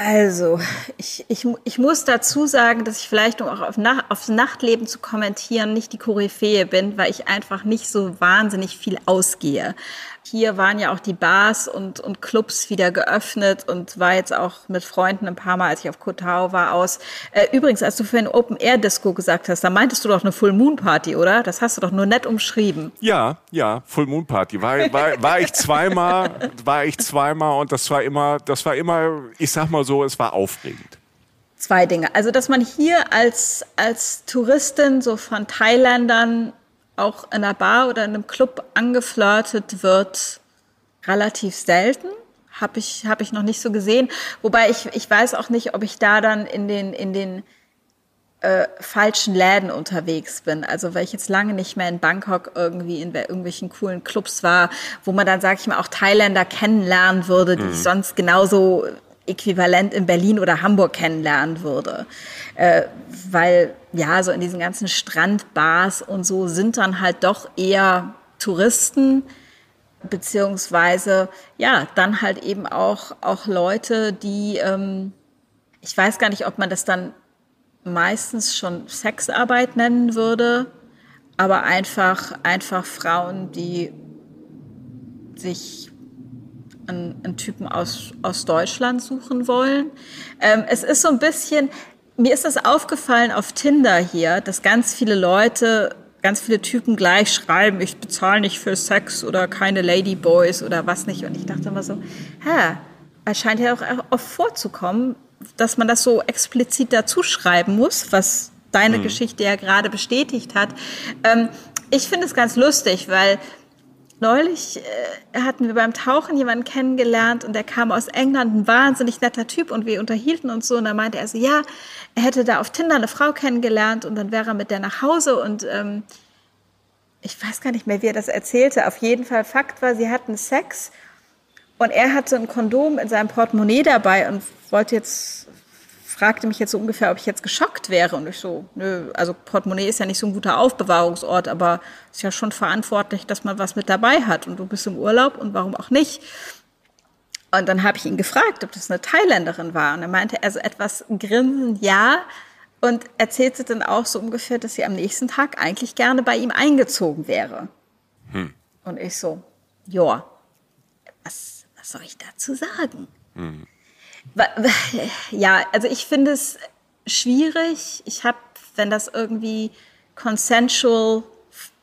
S4: Also, ich, ich, ich muss dazu sagen, dass ich vielleicht, um auch auf Nach aufs Nachtleben zu kommentieren, nicht die Koryphäe bin, weil ich einfach nicht so wahnsinnig viel ausgehe. Hier waren ja auch die Bars und, und Clubs wieder geöffnet und war jetzt auch mit Freunden ein paar Mal, als ich auf Kotau war, aus. Äh, übrigens, als du für ein Open-Air-Disco gesagt hast, da meintest du doch eine Full-Moon-Party, oder? Das hast du doch nur nett umschrieben.
S2: Ja, ja, Full-Moon-Party. War, war, war ich zweimal, war ich zweimal und das war immer, das war immer, ich sag mal so, es war aufregend.
S4: Zwei Dinge. Also, dass man hier als, als Touristin so von Thailändern auch in einer Bar oder in einem Club angeflirtet wird, relativ selten. Habe ich, hab ich noch nicht so gesehen. Wobei ich, ich weiß auch nicht, ob ich da dann in den, in den äh, falschen Läden unterwegs bin. Also weil ich jetzt lange nicht mehr in Bangkok irgendwie in irgendwelchen coolen Clubs war, wo man dann, sag ich mal, auch Thailänder kennenlernen würde, die mhm. ich sonst genauso äquivalent in Berlin oder Hamburg kennenlernen würde. Äh, weil ja, so in diesen ganzen Strandbars und so sind dann halt doch eher Touristen, beziehungsweise ja, dann halt eben auch, auch Leute, die, ähm, ich weiß gar nicht, ob man das dann meistens schon Sexarbeit nennen würde, aber einfach, einfach Frauen, die sich einen, einen Typen aus, aus Deutschland suchen wollen. Ähm, es ist so ein bisschen, mir ist das aufgefallen auf Tinder hier, dass ganz viele Leute, ganz viele Typen gleich schreiben, ich bezahle nicht für Sex oder keine Ladyboys oder was nicht. Und ich dachte immer so, hä, es scheint ja auch oft vorzukommen, dass man das so explizit dazu schreiben muss, was deine mhm. Geschichte ja gerade bestätigt hat. Ähm, ich finde es ganz lustig, weil neulich äh, hatten wir beim Tauchen jemanden kennengelernt und der kam aus England, ein wahnsinnig netter Typ und wir unterhielten uns so und da meinte er so, ja, er hätte da auf Tinder eine Frau kennengelernt und dann wäre er mit der nach Hause und ähm, ich weiß gar nicht mehr, wie er das erzählte. Auf jeden Fall Fakt war, sie hatten Sex und er hatte ein Kondom in seinem Portemonnaie dabei und wollte jetzt fragte mich jetzt so ungefähr, ob ich jetzt geschockt wäre. Und ich so, nö, also Portemonnaie ist ja nicht so ein guter Aufbewahrungsort, aber ist ja schon verantwortlich, dass man was mit dabei hat. Und du bist im Urlaub und warum auch nicht? Und dann habe ich ihn gefragt, ob das eine Thailänderin war. Und er meinte er so etwas grinsend, ja. Und erzählte dann auch so ungefähr, dass sie am nächsten Tag eigentlich gerne bei ihm eingezogen wäre. Hm. Und ich so, ja, was, was soll ich dazu sagen? Hm. (laughs) Ja, also ich finde es schwierig. Ich habe, wenn das irgendwie consensual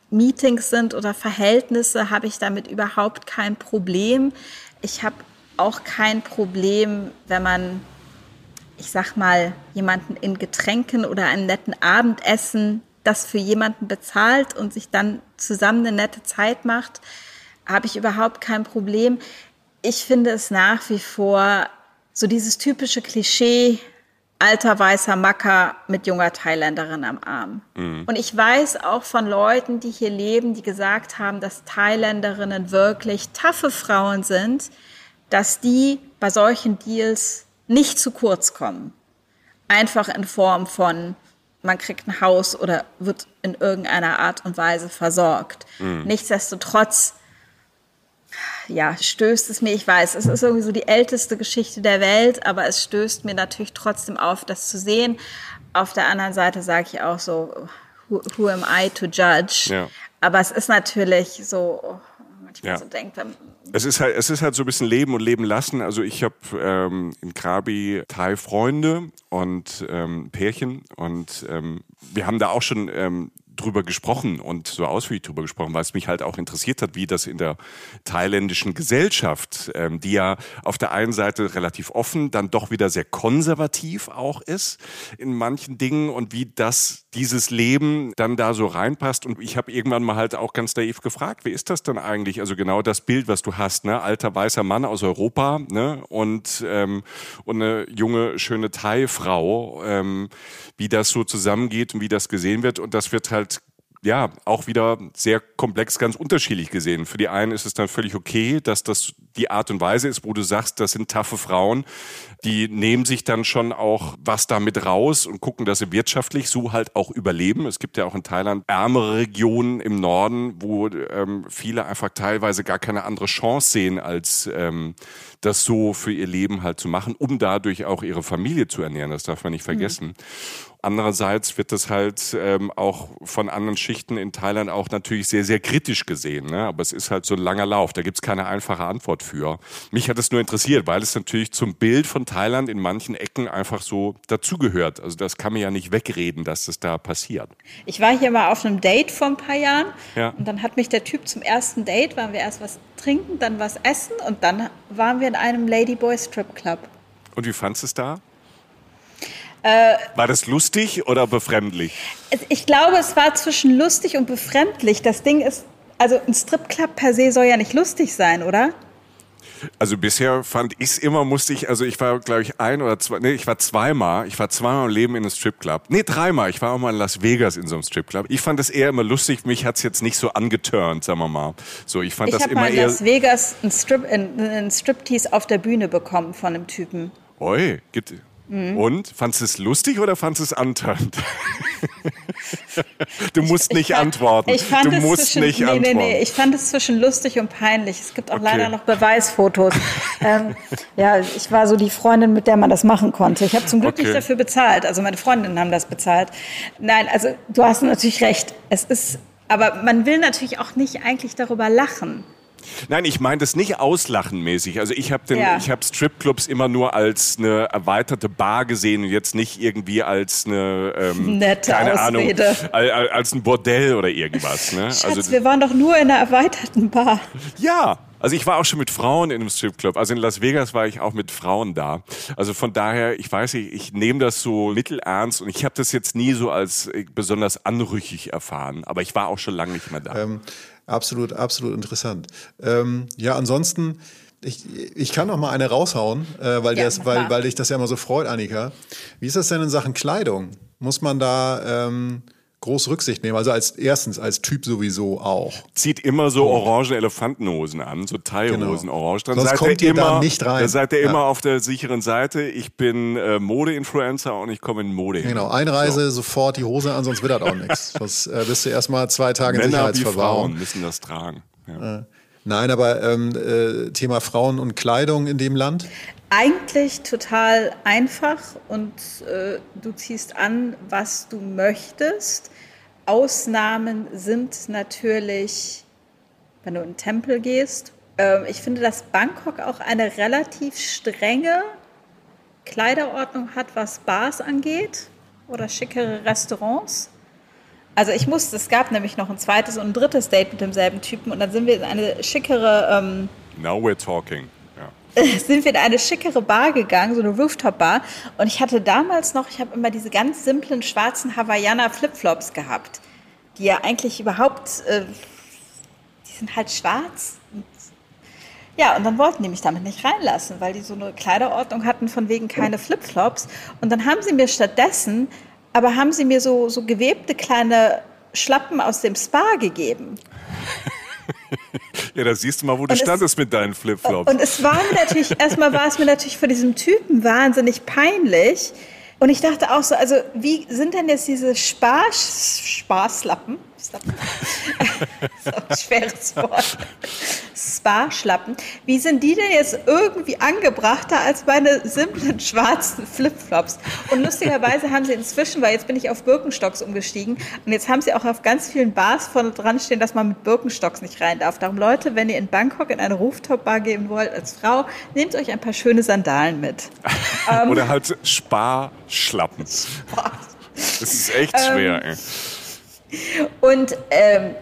S4: Meetings sind oder Verhältnisse, habe ich damit überhaupt kein Problem. Ich habe auch kein Problem, wenn man, ich sag mal, jemanden in Getränken oder einem netten Abendessen das für jemanden bezahlt und sich dann zusammen eine nette Zeit macht, habe ich überhaupt kein Problem. Ich finde es nach wie vor so dieses typische Klischee, alter weißer Macker mit junger Thailänderin am Arm. Mhm. Und ich weiß auch von Leuten, die hier leben, die gesagt haben, dass Thailänderinnen wirklich taffe Frauen sind, dass die bei solchen Deals nicht zu kurz kommen. Einfach in Form von, man kriegt ein Haus oder wird in irgendeiner Art und Weise versorgt. Mhm. Nichtsdestotrotz ja, stößt es mir, ich weiß, es ist irgendwie so die älteste Geschichte der Welt, aber es stößt mir natürlich trotzdem auf, das zu sehen. Auf der anderen Seite sage ich auch so, who, who am I to judge? Ja. Aber es ist natürlich so, manchmal ja. so denkt,
S2: es ist halt, es ist halt so ein bisschen Leben und Leben lassen. Also ich habe ähm, in Krabi Thai Freunde und ähm, Pärchen und ähm, wir haben da auch schon ähm, drüber gesprochen und so ausführlich drüber gesprochen, weil es mich halt auch interessiert hat, wie das in der thailändischen Gesellschaft, ähm, die ja auf der einen Seite relativ offen, dann doch wieder sehr konservativ auch ist in manchen Dingen und wie das dieses Leben dann da so reinpasst. Und ich habe irgendwann mal halt auch ganz naiv gefragt, wie ist das denn eigentlich? Also genau das Bild, was du hast, ne? Alter weißer Mann aus Europa, ne? Und, ähm, und eine junge, schöne Thai-Frau, ähm, wie das so zusammengeht und wie das gesehen wird. Und das wird halt ja, auch wieder sehr komplex, ganz unterschiedlich gesehen. Für die einen ist es dann völlig okay, dass das die Art und Weise ist, wo du sagst, das sind taffe Frauen, die nehmen sich dann schon auch was damit raus und gucken, dass sie wirtschaftlich so halt auch überleben. Es gibt ja auch in Thailand ärmere Regionen im Norden, wo ähm, viele einfach teilweise gar keine andere Chance sehen, als ähm, das so für ihr Leben halt zu machen, um dadurch auch ihre Familie zu ernähren. Das darf man nicht vergessen. Mhm. Andererseits wird das halt ähm, auch von anderen Schichten in Thailand auch natürlich sehr, sehr kritisch gesehen. Ne? Aber es ist halt so ein langer Lauf. Da gibt's keine einfache Antwort für. Mich hat es nur interessiert, weil es natürlich zum Bild von Thailand in manchen Ecken einfach so dazugehört. Also das kann man ja nicht wegreden, dass das da passiert.
S4: Ich war hier mal auf einem Date vor ein paar Jahren ja. und dann hat mich der Typ zum ersten Date, waren wir erst was trinken, dann was essen und dann waren wir in einem Ladyboy Strip Club.
S2: Und wie fandest du es da? Äh, war das lustig oder befremdlich?
S4: Ich glaube, es war zwischen lustig und befremdlich. Das Ding ist, also ein Stripclub per se soll ja nicht lustig sein, oder?
S2: Also bisher fand ich es immer, musste ich, also ich war, glaube ich, ein oder zwei, nee, ich war zweimal, ich war zweimal im Leben in einem Stripclub. Nee, dreimal, ich war auch mal in Las Vegas in so einem Stripclub. Ich fand das eher immer lustig, mich hat es jetzt nicht so angeturnt, sagen wir mal. So, ich fand
S4: ich
S2: das immer
S4: mal
S2: in
S4: Las Vegas ein Strip, ein Striptease auf der Bühne bekommen von einem Typen.
S2: Oi, gibt, Mhm. Und? Fandest du es lustig oder fandest (laughs) du es antörend? du musst
S4: ich
S2: nicht
S4: fand,
S2: antworten.
S4: Ich fand
S2: du
S4: es
S2: musst
S4: zwischen,
S2: nicht
S4: nee,
S2: antworten.
S4: Nee, nee, ich fand es zwischen lustig und peinlich. Es gibt auch
S2: Okay.
S4: leider noch Beweisfotos. ähm, ja, ich war so die Freundin, mit der man das machen konnte. Ich habe zum Glück
S2: Okay.
S4: nicht dafür bezahlt. Also meine Freundinnen haben das bezahlt. Nein, also du hast natürlich recht. Es ist, aber man will natürlich auch nicht eigentlich darüber lachen.
S2: Nein, ich meine das nicht auslachenmäßig. Also ich habe den,
S4: Ja.
S2: ich habe Stripclubs immer nur als eine erweiterte Bar gesehen und jetzt nicht irgendwie als eine ähm, (laughs)
S4: Nette
S2: keine
S4: Ausrede.
S2: Ahnung, al- al- als ein Bordell oder irgendwas. Ne?
S4: Schatz,
S2: also
S4: wir waren doch nur in einer erweiterten Bar.
S2: ja. Also ich war auch schon mit Frauen in einem Stripclub. Also in Las Vegas war ich auch mit Frauen da. Also von daher, ich weiß nicht, ich nehme das so mittelernst und ich habe das jetzt nie so als äh, besonders anrüchig erfahren. Aber ich war auch schon lange nicht mehr da.
S3: Ähm, absolut, absolut interessant. Ähm, ja, ansonsten, ich, ich kann noch mal eine raushauen, äh, weil,
S4: Ja,
S3: das, weil, weil dich das ja immer so freut, Annika. Wie ist das denn in Sachen Kleidung? Muss man da ähm, groß Rücksicht nehmen? Also als erstens, als Typ sowieso auch.
S2: zieht immer so orange Elefantenhosen an, so Teilhosen
S3: Genau.
S2: orange. Dann
S3: Sonst
S2: seid
S3: kommt
S2: ihr
S3: ihr da
S2: immer,
S3: nicht rein.
S2: Dann seid ihr
S3: Ja.
S2: immer auf der sicheren Seite. Ich bin äh, Mode-Influencer und ich komme in Mode. hin.
S3: Genau, Einreise, sofort die Hose an, sonst wird das auch nichts. (laughs) Sonst äh, bist du erstmal zwei Tage in
S2: Männer wie
S3: Sicherheitsverwahrung.
S2: Frauen müssen das tragen. Ja.
S3: Nein, aber ähm, äh, Thema Frauen und Kleidung in dem Land?
S4: Eigentlich total einfach und äh, du ziehst an, was du möchtest. Ausnahmen sind natürlich, wenn du in den Tempel gehst. Ähm, ich finde, dass Bangkok auch eine relativ strenge Kleiderordnung hat, was Bars angeht oder schickere Restaurants. Also ich musste, es gab nämlich noch ein zweites und ein drittes Date mit demselben Typen und dann sind wir in eine schickere ähm,
S2: Now we're talking. (laughs)
S4: Sind wir in eine schickere Bar gegangen, so eine Rooftop-Bar. Und ich hatte damals noch, ich habe immer diese ganz simplen schwarzen Hawaiianer Flipflops gehabt, die ja eigentlich überhaupt, äh, die sind halt schwarz. Ja, und dann wollten die mich damit nicht reinlassen, weil die so eine Kleiderordnung hatten von wegen keine Flipflops. Und dann haben sie mir stattdessen, aber haben sie mir so, so gewebte kleine Schlappen aus dem Spa gegeben.
S2: Ja, da siehst du mal, wo du
S4: Und es-
S2: standest mit deinen Flipflops.
S4: Und es war mir natürlich, erstmal war es mir natürlich für diesen Typen wahnsinnig peinlich. Und ich dachte auch so, also wie sind denn jetzt diese Spar Sparslappen? Ist auch (laughs) ein schweres Wort. Sparschlappen. Wie sind die denn jetzt irgendwie angebrachter als meine simplen schwarzen Flipflops? Und lustigerweise haben sie inzwischen, weil jetzt bin ich auf Birkenstocks umgestiegen und jetzt haben sie auch auf ganz vielen Bars vorne dran stehen, dass man mit Birkenstocks nicht rein darf. Darum Leute, wenn ihr in Bangkok in eine Rooftop-Bar gehen wollt als Frau, nehmt euch ein paar schöne Sandalen mit. (laughs)
S2: Oder halt Sparschlappen. Das ist echt schwer. ey.
S4: Und ähm,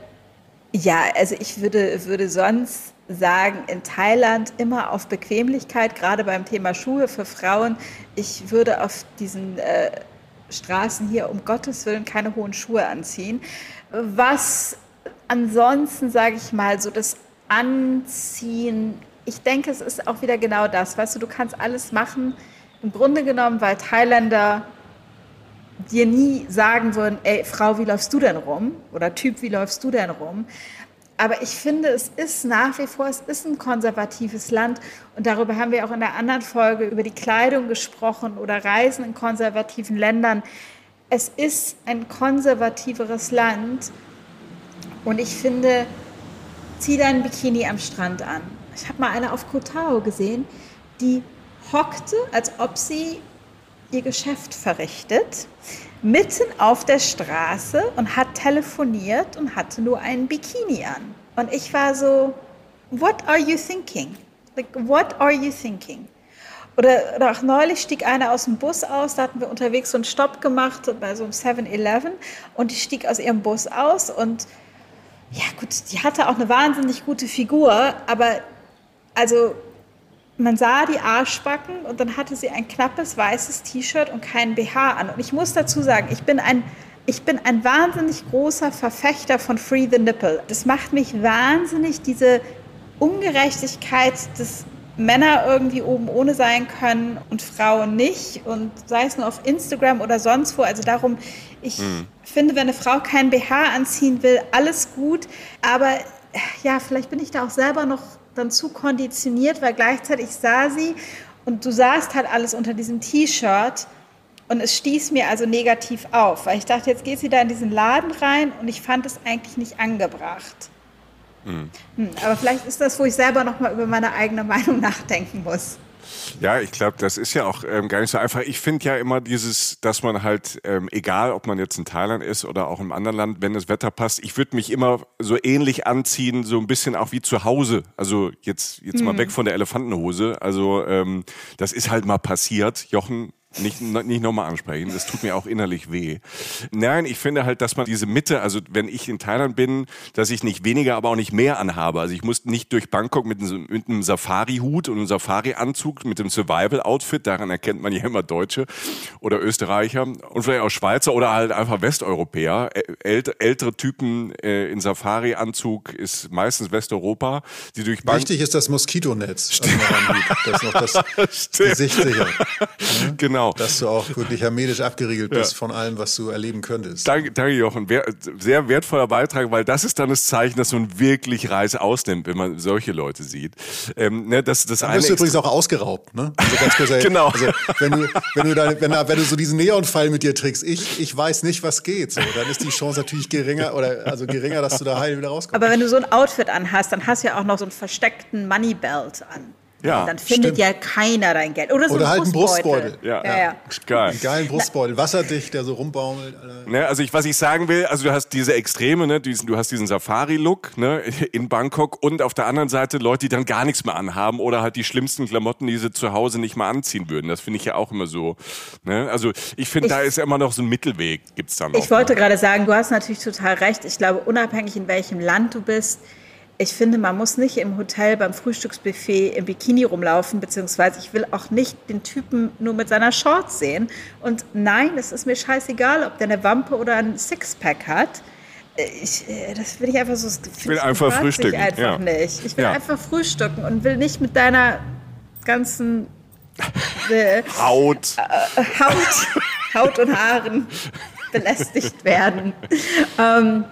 S4: ja, also ich würde, würde sonst sagen, in Thailand immer auf Bequemlichkeit, gerade beim Thema Schuhe für Frauen. Ich würde auf diesen äh, Straßen hier um Gottes Willen keine hohen Schuhe anziehen. Was ansonsten, sage ich mal, so das Anziehen, ich denke, es ist auch wieder genau das. Weißt du, du kannst alles machen, im Grunde genommen, weil Thailänder dir nie sagen würden, ey, Frau, wie läufst du denn rum? Oder Typ, wie läufst du denn rum? Aber ich finde, es ist nach wie vor, es ist ein konservatives Land. Und darüber haben wir auch in der anderen Folge über die Kleidung gesprochen oder Reisen in konservativen Ländern. Es ist ein konservativeres Land. Und ich finde, zieh dein Bikini am Strand an. Ich habe mal eine auf Kotao gesehen, die hockte, als ob sie ihr Geschäft verrichtet, mitten auf der Straße und hat telefoniert und hatte nur einen Bikini an. Und ich war so, what are you thinking? Like, what are you thinking? Oder, oder auch neulich stieg einer aus dem Bus aus, da hatten wir unterwegs so einen Stopp gemacht bei so einem 7-Eleven und die stieg aus ihrem Bus aus und ja gut, die hatte auch eine wahnsinnig gute Figur, aber also man sah die Arschbacken und dann hatte sie ein knappes weißes T-Shirt und keinen BH an. Und ich muss dazu sagen, ich bin ein, ich bin ein wahnsinnig großer Verfechter von Free the Nipple. Das macht mich wahnsinnig, diese Ungerechtigkeit, dass Männer irgendwie oben ohne sein können und Frauen nicht. Und sei es nur auf Instagram oder sonst wo. Also darum, ich finde, wenn eine Frau keinen BH anziehen will, alles gut. Aber ja, vielleicht bin ich da auch selber noch dann zu konditioniert, weil gleichzeitig sah sie und du sahst halt alles unter diesem T-Shirt Und es stieß mir also negativ auf, weil ich dachte, jetzt geht sie da in diesen Laden rein und ich fand es eigentlich nicht angebracht. Mhm. Hm, aber vielleicht ist das, wo ich selber noch mal über meine eigene Meinung (laughs) nachdenken muss.
S2: Ja, ich glaube, das ist ja auch ähm, gar nicht so einfach. Ich finde ja immer dieses, dass man halt, ähm, egal ob man jetzt in Thailand ist oder auch im anderen Land, wenn das Wetter passt, ich würde mich immer so ähnlich anziehen, so ein bisschen auch wie zu Hause. Also jetzt, jetzt mhm. mal weg von der Elefantenhose. Also ähm, das ist halt mal passiert. Jochen nicht, nicht nochmal ansprechen. Das tut mir auch innerlich weh. Nein, ich finde halt, dass man diese Mitte, also wenn ich in Thailand bin, dass ich nicht weniger, aber auch nicht mehr anhabe. Also ich muss nicht durch Bangkok mit einem, mit einem Safari-Hut und einem Safari-Anzug, mit dem Survival-Outfit, daran erkennt man ja immer Deutsche oder Österreicher und vielleicht auch Schweizer oder halt einfach Westeuropäer. Ält, ältere Typen äh, in Safari-Anzug ist meistens Westeuropa, die durch
S3: Bangkok... Wichtig ist das Moskitonetz. Also das ist noch das (laughs) Gesicht sicher. (laughs)
S2: Genau. Genau.
S3: Dass du auch wirklich hermetisch abgeriegelt bist ja. von allem, was du erleben könntest.
S2: Danke, danke Jochen. Sehr wertvoller Beitrag, weil das ist dann das Zeichen, dass man wirklich Reise ausnimmt, wenn man solche Leute sieht. Ähm, ne, das, das
S3: dann wirst du übrigens auch ausgeraubt. Ne? Also ganz kurz, (laughs)
S2: genau.
S3: Also, wenn, du, wenn, du da, wenn, wenn du so diesen Neonpfeil mit dir trägst, ich, ich weiß nicht, was geht. So, dann ist die Chance natürlich geringer, oder, also geringer, dass du da heil wieder rauskommst.
S4: Aber wenn du so ein Outfit anhast, dann hast du ja auch noch so einen versteckten Moneybelt an. Ja, dann findet stimmt. ja keiner dein Geld. Oder so
S3: Oder ein halt einen Brustbeutel.
S2: Ja, ja, ja. Geil.
S3: Einen geilen Brustbeutel, wasserdicht, der so rumbaumelt.
S2: Ne, also ich, was ich sagen will, also du hast diese Extreme, ne, diesen, du hast diesen Safari-Look ne, in Bangkok und auf der anderen Seite Leute, die dann gar nichts mehr anhaben oder halt die schlimmsten Klamotten, die sie zu Hause nicht mal anziehen würden. Das finde ich ja auch immer so. Ne? Also ich finde, da ist immer noch so ein Mittelweg, gibt's dann noch.
S4: Ich wollte gerade sagen, du hast natürlich total recht. Ich glaube, unabhängig in welchem Land du bist, ich finde, man muss nicht im Hotel beim Frühstücksbuffet im Bikini rumlaufen, beziehungsweise ich will auch nicht den Typen nur mit seiner Shorts sehen. Und nein, es ist mir scheißegal, ob der eine Wampe oder ein Sixpack hat. Ich, äh, das will ich einfach so.
S2: Ich will einfach frühstücken.
S4: Einfach ja. nicht. Ich will ja. einfach frühstücken und will nicht mit deiner ganzen (laughs)
S2: äh, Haut.
S4: Äh, Haut, Haut und Haaren belästigt werden. (laughs) ähm,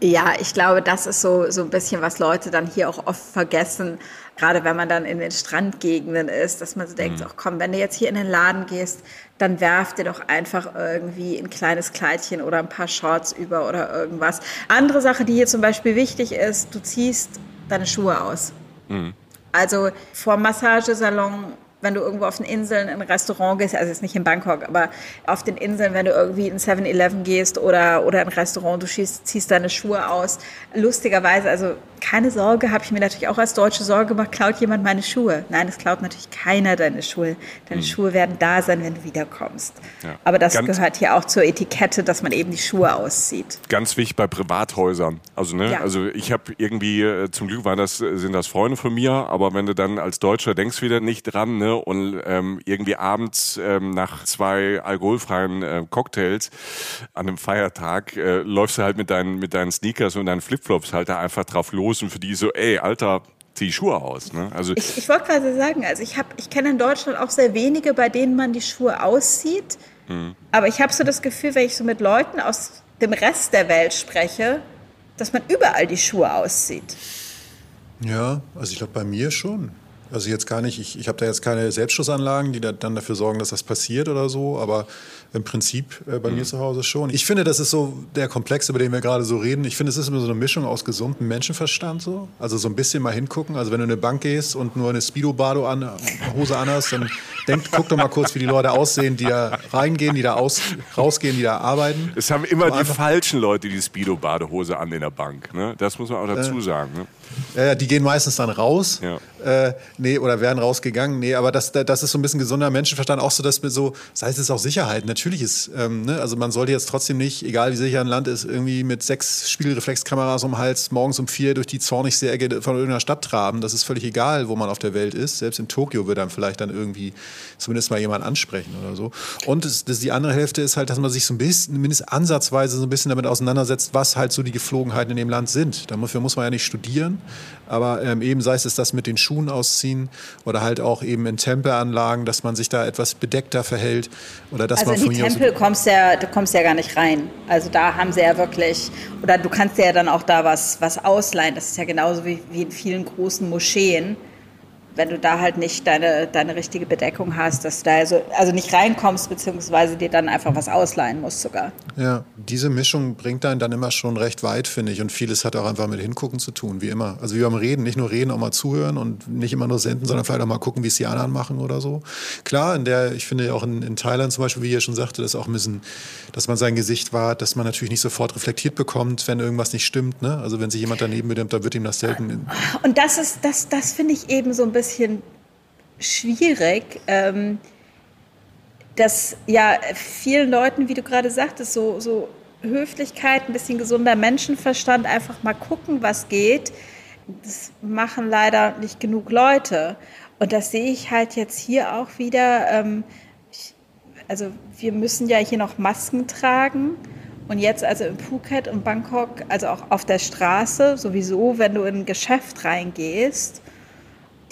S4: ja, ich glaube, das ist so, so ein bisschen, was Leute dann hier auch oft vergessen, gerade wenn man dann in den Strandgegenden ist, dass man so denkt, mhm. ach komm, wenn du jetzt hier in den Laden gehst, dann werf dir doch einfach irgendwie ein kleines Kleidchen oder ein paar Shorts über oder irgendwas. Andere Sache, die hier zum Beispiel wichtig ist, du ziehst deine Schuhe aus. Mhm. Also vor Massagesalon wenn du irgendwo auf den Inseln in ein Restaurant gehst, also jetzt nicht in Bangkok, aber auf den Inseln, wenn du irgendwie in 7-Eleven gehst oder, oder ein Restaurant, du schießt, ziehst deine Schuhe aus. Lustigerweise, also keine Sorge, habe ich mir natürlich auch als Deutsche Sorge gemacht, klaut jemand meine Schuhe? Nein, es klaut natürlich keiner deine Schuhe. Deine mhm. Schuhe werden da sein, wenn du wiederkommst. Ja. Aber das ganz gehört hier auch zur Etikette, dass man eben die Schuhe auszieht.
S2: Ganz wichtig bei Privathäusern. Also, ne, ja. also ich habe irgendwie, äh, zum Glück waren das, sind das Freunde von mir, aber wenn du dann als Deutscher denkst wieder nicht dran, ne, und ähm, irgendwie abends ähm, nach zwei alkoholfreien äh, Cocktails an einem Feiertag äh, läufst du halt mit deinen, mit deinen Sneakers und deinen Flipflops halt da einfach drauf los und für die so, ey, Alter, zieh die Schuhe aus. Ne?
S4: Also ich, ich wollte gerade sagen, also ich, hab, ich kenne in Deutschland auch sehr wenige, bei denen man die Schuhe auszieht. Mhm. Aber ich habe so das Gefühl, wenn ich so mit Leuten aus dem Rest der Welt spreche, dass man überall die Schuhe auszieht.
S3: Ja, also ich glaube bei mir schon. Also jetzt gar nicht, ich, ich habe da jetzt keine Selbstschussanlagen, die da, dann dafür sorgen, dass das passiert oder so, aber im Prinzip äh, bei mhm. mir zu Hause schon. Ich finde, das ist so der Komplex, über den wir gerade so reden. Ich finde, es ist immer so eine Mischung aus gesundem Menschenverstand so. Also so ein bisschen mal hingucken. Also wenn du in eine Bank gehst und nur eine Speedo-Bado an, Hose anhast, dann denk, guck doch mal kurz, wie die Leute aussehen, die da reingehen, die da aus, rausgehen, die da arbeiten.
S2: Es haben immer die falschen Leute die Speedo-Badehose an in der Bank. Ne? Das muss man auch dazu äh, sagen. Ne?
S3: Ja, die gehen meistens dann raus. Ja. Äh, nee, oder werden rausgegangen. Nee, aber das, das ist so ein bisschen gesunder Menschenverstand. Auch so, dass mit so, das heißt, es auch Sicherheit. Natürlich ist, ähm, ne? also man sollte jetzt trotzdem nicht, egal wie sicher ein Land ist, irgendwie mit sechs Spiegelreflexkameras um den Hals morgens um vier durch die zornigste Ecke von irgendeiner Stadt traben. Das ist völlig egal, wo man auf der Welt ist. Selbst in Tokio wird dann vielleicht dann irgendwie zumindest mal jemand ansprechen oder so. Und das, das, die andere Hälfte ist halt, dass man sich so ein bisschen, mindestens ansatzweise so ein bisschen damit auseinandersetzt, was halt so die Geflogenheiten in dem Land sind. Dafür muss man ja nicht studieren. Aber ähm, eben sei es das mit den Schuhen ausziehen oder halt auch eben in Tempelanlagen, dass man sich da etwas bedeckter verhält oder dass
S4: also
S3: man
S4: in die Tempel kommst ja, du kommst ja gar nicht rein. Also da haben sie ja wirklich oder du kannst ja dann auch da was was ausleihen. Das ist ja genauso wie, wie in vielen großen Moscheen. Wenn du da halt nicht deine, deine richtige Bedeckung hast, dass du da also, also nicht reinkommst, beziehungsweise dir dann einfach was ausleihen musst sogar.
S3: Ja, diese Mischung bringt einen dann immer schon recht weit, finde ich. Und vieles hat auch einfach mit Hingucken zu tun, wie immer. Also wie beim Reden, nicht nur reden, auch mal zuhören und nicht immer nur senden, sondern vielleicht auch mal gucken, wie es die anderen machen oder so. Klar, in der, ich finde auch in, in Thailand zum Beispiel, wie ihr schon sagte, das auch müssen, dass man sein Gesicht wahrt, dass man natürlich nicht sofort reflektiert bekommt, wenn irgendwas nicht stimmt. Ne? Also wenn sich jemand daneben benimmt, dann wird ihm das selten.
S4: Und das ist, das, das finde ich eben so ein bisschen bisschen schwierig, ähm, dass ja vielen Leuten, wie du gerade sagtest, so, so Höflichkeit, ein bisschen gesunder Menschenverstand, einfach mal gucken, was geht. Das machen leider nicht genug Leute. Und das sehe ich halt jetzt hier auch wieder. Ähm, ich, also wir müssen ja hier noch Masken tragen. Und jetzt also in Phuket und Bangkok, also auch auf der Straße, sowieso, wenn du in ein Geschäft reingehst,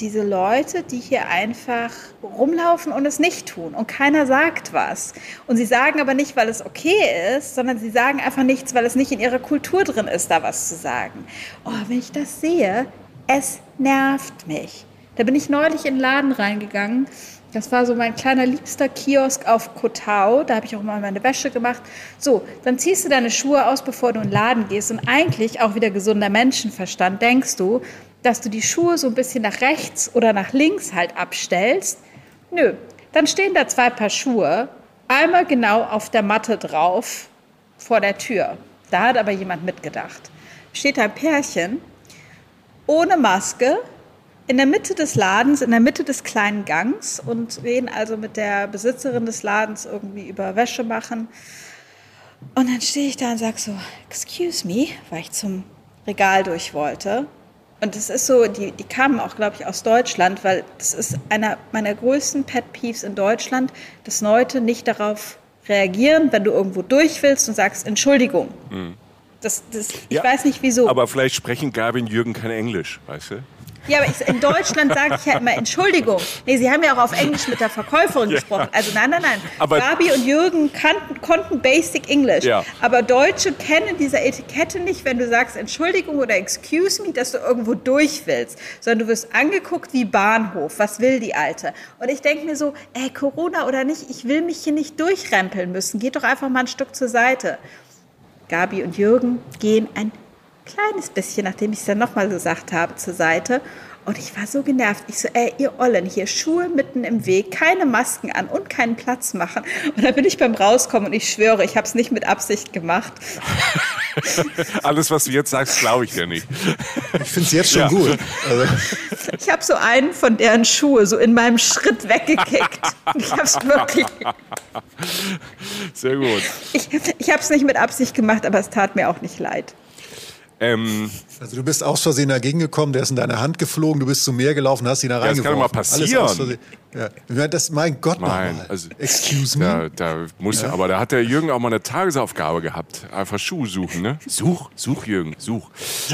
S4: diese Leute, die hier einfach rumlaufen und es nicht tun und keiner sagt was. Und sie sagen aber nicht, weil es okay ist, sondern sie sagen einfach nichts, weil es nicht in ihrer Kultur drin ist, da was zu sagen. Oh, wenn ich das sehe, es nervt mich. Da bin ich neulich in den Laden reingegangen. Das war so mein kleiner liebster Kiosk auf Kotau. Da habe ich auch mal meine Wäsche gemacht. So, dann ziehst du deine Schuhe aus, bevor du in den Laden gehst. Und eigentlich auch wieder gesunder Menschenverstand. Denkst du, dass du die Schuhe so ein bisschen nach rechts oder nach links halt abstellst. Nö, dann stehen da zwei Paar Schuhe, einmal genau auf der Matte drauf vor der Tür. Da hat aber jemand mitgedacht. Steht ein Pärchen ohne Maske in der Mitte des Ladens, in der Mitte des kleinen Gangs und reden also mit der Besitzerin des Ladens irgendwie über Wäsche machen. Und dann stehe ich da und sage so, excuse me, weil ich zum Regal durch wollte. Und das ist so, die, die kamen auch, glaube ich, aus Deutschland, weil das ist einer meiner größten Pet Peeves in Deutschland, dass Leute nicht darauf reagieren, wenn du irgendwo durch willst und sagst Entschuldigung. Mhm. Das, das, ich ja, weiß nicht wieso.
S2: Aber vielleicht sprechen Gabi und Jürgen kein Englisch, weißt du?
S4: Ja, aber ich, in Deutschland sage ich ja immer Entschuldigung. Nee, Sie haben ja auch auf Englisch mit der Verkäuferin (laughs) ja. gesprochen. Also nein, nein, nein. Aber Gabi und Jürgen kannten, konnten Basic English. Ja. Aber Deutsche kennen diese Etikette nicht, wenn du sagst Entschuldigung oder Excuse me, dass du irgendwo durch willst. Sondern du wirst angeguckt wie Bahnhof. Was will die Alte? Und ich denke mir so, ey, Corona oder nicht, ich will mich hier nicht durchrempeln müssen. Geht doch einfach mal ein Stück zur Seite. Gabi und Jürgen gehen ein kleines bisschen, nachdem ich es dann nochmal gesagt habe, zur Seite. Und ich war so genervt. Ich so, ey, ihr Ollen, hier Schuhe mitten im Weg, keine Masken an und keinen Platz machen. Und dann bin ich beim Rauskommen und ich schwöre, ich habe es nicht mit Absicht gemacht. (laughs)
S2: Alles, was du jetzt sagst, glaube ich dir nicht.
S3: Ich finde es jetzt schon ja. gut. Also.
S4: Ich habe so einen von deren Schuhe so in meinem Schritt weggekickt. Ich habe es wirklich.
S2: Sehr gut.
S4: Ich, ich habe es nicht mit Absicht gemacht, aber es tat mir auch nicht leid.
S3: Ähm, also du bist aus Versehen dagegen gekommen, der ist in deine Hand geflogen, du bist zum Meer gelaufen, hast ihn da ja, reingeworfen.
S2: Das kann doch mal passieren.
S3: Ja. Das, mein Gott,
S2: Nein, also,
S3: excuse me.
S2: Da, da muss, ja. Aber da hat der Jürgen auch mal eine Tagesaufgabe gehabt. Einfach Schuhe suchen, ne? Such, such Jürgen, such.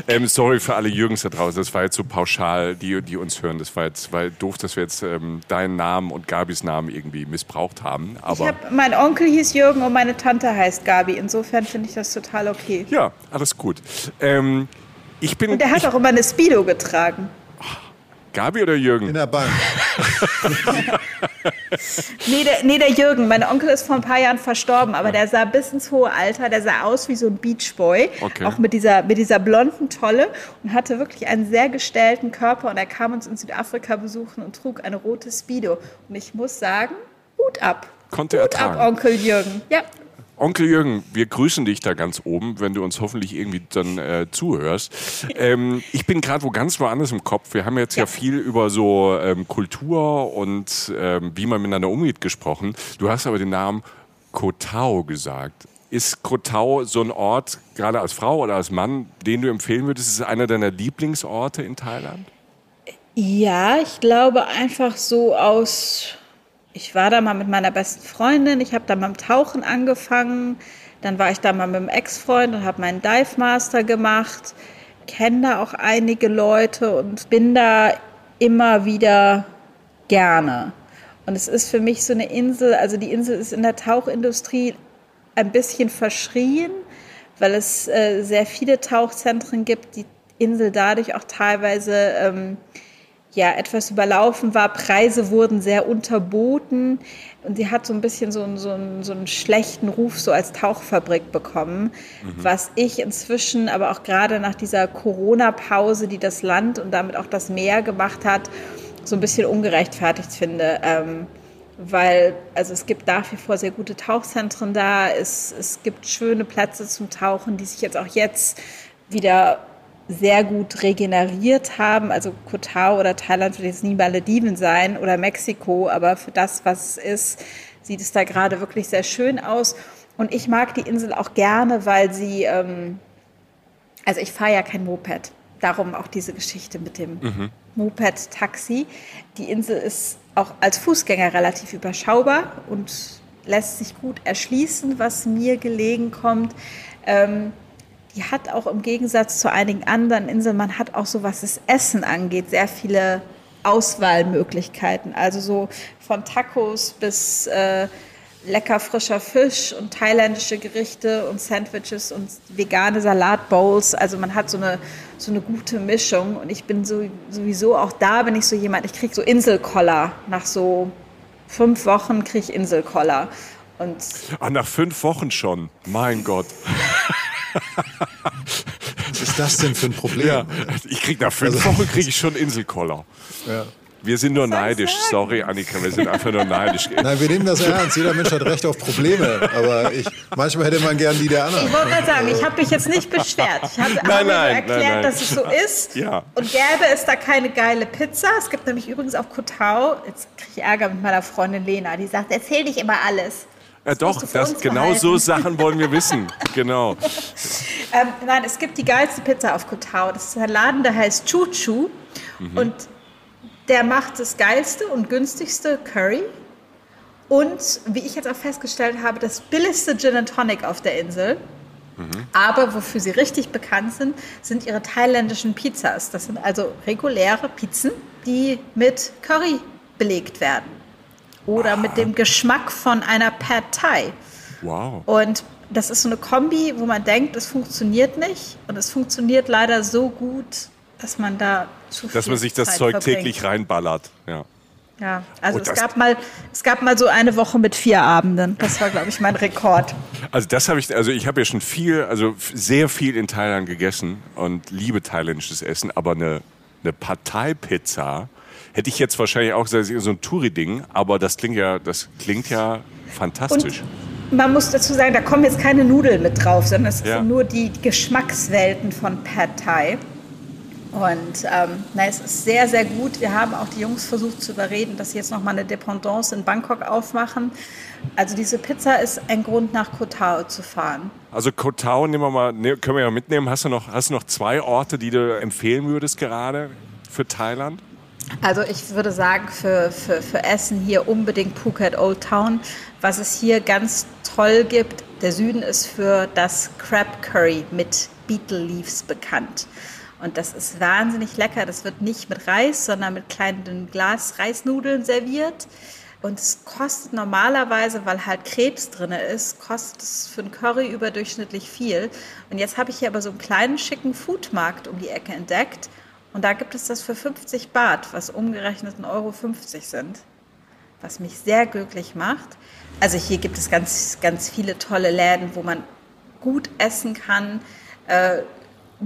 S2: Ähm, sorry für alle Jürgens da draußen, das war jetzt so pauschal, die, die uns hören. Das war jetzt war doof, dass wir jetzt ähm, deinen Namen und Gabis Namen irgendwie missbraucht haben. Aber
S4: hab, mein Onkel hieß Jürgen und meine Tante heißt Gabi. Insofern finde ich das total okay.
S2: Ja, alles gut. Ähm, ich bin,
S4: und er hat
S2: ich,
S4: auch immer eine Speedo getragen.
S2: Gabi oder Jürgen?
S3: In der Bank. (laughs)
S4: nee, der, nee, der Jürgen. Mein Onkel ist vor ein paar Jahren verstorben, aber der sah bis ins hohe Alter, der sah aus wie so ein Beachboy. Okay. Auch mit dieser, mit dieser blonden Tolle und hatte wirklich einen sehr gestellten Körper. Und er kam uns in Südafrika besuchen und trug eine rote Speedo. Und ich muss sagen, Hut ab.
S2: Konnte er
S4: Hut
S2: tragen.
S4: ab, Onkel Jürgen. Ja.
S2: Onkel Jürgen, wir grüßen dich da ganz oben, wenn du uns hoffentlich irgendwie dann äh, zuhörst. Ähm, ich bin gerade wo ganz woanders im Kopf. Wir haben jetzt ja, ja viel über so ähm, Kultur und ähm, wie man miteinander umgeht gesprochen. Du hast aber den Namen Kotau gesagt. Ist Kotau so ein Ort, gerade als Frau oder als Mann, den du empfehlen würdest? Ist es einer deiner Lieblingsorte in Thailand?
S4: Ja, ich glaube einfach so aus ich war da mal mit meiner besten Freundin, ich habe da mal dem Tauchen angefangen, dann war ich da mal mit dem Ex-Freund und habe meinen Dive Master gemacht, kenne da auch einige Leute und bin da immer wieder gerne. Und es ist für mich so eine Insel, also die Insel ist in der Tauchindustrie ein bisschen verschrien, weil es äh, sehr viele Tauchzentren gibt, die Insel dadurch auch teilweise ähm, ja etwas überlaufen war. Preise wurden sehr unterboten und sie hat so ein bisschen so, einen, so, so einen schlechten Ruf so als Tauchfabrik bekommen, mhm. was ich inzwischen, aber auch gerade nach dieser Corona-Pause, die das Land und damit auch das Meer gemacht hat, so ein bisschen ungerechtfertigt finde. Ähm, weil also es gibt nach wie vor sehr gute Tauchzentren da, es, es gibt schöne Plätze zum Tauchen, die sich jetzt auch jetzt wieder sehr gut regeneriert haben. Also Kotau oder Thailand wird jetzt nie Malediven sein oder Mexiko, aber für das, was es ist, sieht es da gerade wirklich sehr schön aus. Und ich mag die Insel auch gerne, weil sie, ähm, also ich fahre ja kein Moped. Darum auch diese Geschichte mit dem mhm. Moped-Taxi. Die Insel ist auch als Fußgänger relativ überschaubar und lässt sich gut erschließen, was mir gelegen kommt. Ähm, die hat auch im Gegensatz zu einigen anderen Inseln, man hat auch so, was das Essen angeht, sehr viele Auswahlmöglichkeiten. Also so von Tacos bis äh, lecker frischer Fisch und thailändische Gerichte und Sandwiches und vegane Salatbowls. Also man hat so eine, so eine gute Mischung. Und ich bin so, sowieso auch da bin ich so jemand, ich kriege so Inselkoller. Nach so fünf Wochen kriege ich Inselkoller. Und
S2: ah, nach fünf Wochen schon. Mein Gott. (laughs) (laughs)
S3: Was ist das denn für ein Problem? Ja,
S2: ich krieg nach fünf also, Wochen kriege ich schon Inselkoller. Ja. Wir sind nur neidisch. Sorry, Annika, wir sind einfach nur neidisch.
S3: Nein, wir nehmen das ernst. Jeder Mensch hat Recht auf Probleme. Aber ich, manchmal hätte man gern die der anderen.
S4: Ich wollte gerade sagen, ich habe mich jetzt nicht beschwert. Ich (laughs) habe nein, nein, erklärt, nein, nein. dass es so ist. Ja. Und gäbe es da keine geile Pizza. Es gibt nämlich übrigens auf Kotau, jetzt kriege ich Ärger mit meiner Freundin Lena, die sagt, erzähl nicht immer alles.
S2: Ja, doch, das, genau so Sachen wollen wir wissen. (laughs) Genau.
S4: ähm, nein, es gibt die geilste Pizza auf Kotau. Das ist ein Laden, der heißt Chuchu. Mhm. Und der macht das geilste und günstigste Curry. Und wie ich jetzt auch festgestellt habe, das billigste Gin and Tonic auf der Insel. Mhm. Aber wofür sie richtig bekannt sind, sind ihre thailändischen Pizzas. Das sind also reguläre Pizzen, die mit Curry belegt werden oder mit dem Geschmack von einer Pad Thai. Wow. Und das ist so eine Kombi, wo man denkt, es funktioniert nicht. Und es funktioniert leider so gut, dass man da zu viel
S2: Dass man sich das
S4: Zeit
S2: Zeug
S4: verbringt.
S2: täglich reinballert. Ja.
S4: Ja, also oh, es gab mal, es gab mal so eine Woche mit vier Abenden. Das war, glaube ich, mein Rekord.
S2: Also das habe ich, also ich habe ja schon viel, also sehr viel in Thailand gegessen und liebe thailändisches Essen, aber eine, eine Partei-Pizza Hätte ich jetzt wahrscheinlich auch gesagt, so ein Touri-Ding, aber das klingt ja, das klingt ja fantastisch.
S4: Und man muss dazu sagen, da kommen jetzt keine Nudeln mit drauf, sondern es ja. sind nur die Geschmackswelten von Pad Thai. Und ähm, na, es ist sehr, sehr gut. Wir haben auch die Jungs versucht zu überreden, dass sie jetzt noch mal eine Dependance in Bangkok aufmachen. Also diese Pizza ist ein Grund, nach Koh Tao zu fahren.
S2: Also Koh Tao nehmen wir mal, ne, können wir ja mitnehmen. Hast du, noch, hast du noch zwei Orte, die du empfehlen würdest gerade für Thailand?
S4: Also ich würde sagen, für, für, für Essen hier unbedingt Phuket Old Town. Was es hier ganz toll gibt, der Süden ist für das Crab Curry mit Beetle Leaves bekannt. Und das ist wahnsinnig lecker. Das wird nicht mit Reis, sondern mit kleinen Glas Reisnudeln serviert. Und es kostet normalerweise, weil halt Krebs drin ist, kostet es für ein Curry überdurchschnittlich viel. Und jetzt habe ich hier aber so einen kleinen schicken Foodmarkt um die Ecke entdeckt. Und da gibt es das für 50 Baht, was umgerechnet 1,50 Euro sind, was mich sehr glücklich macht. Also hier gibt es ganz, ganz viele tolle Läden, wo man gut essen kann, äh,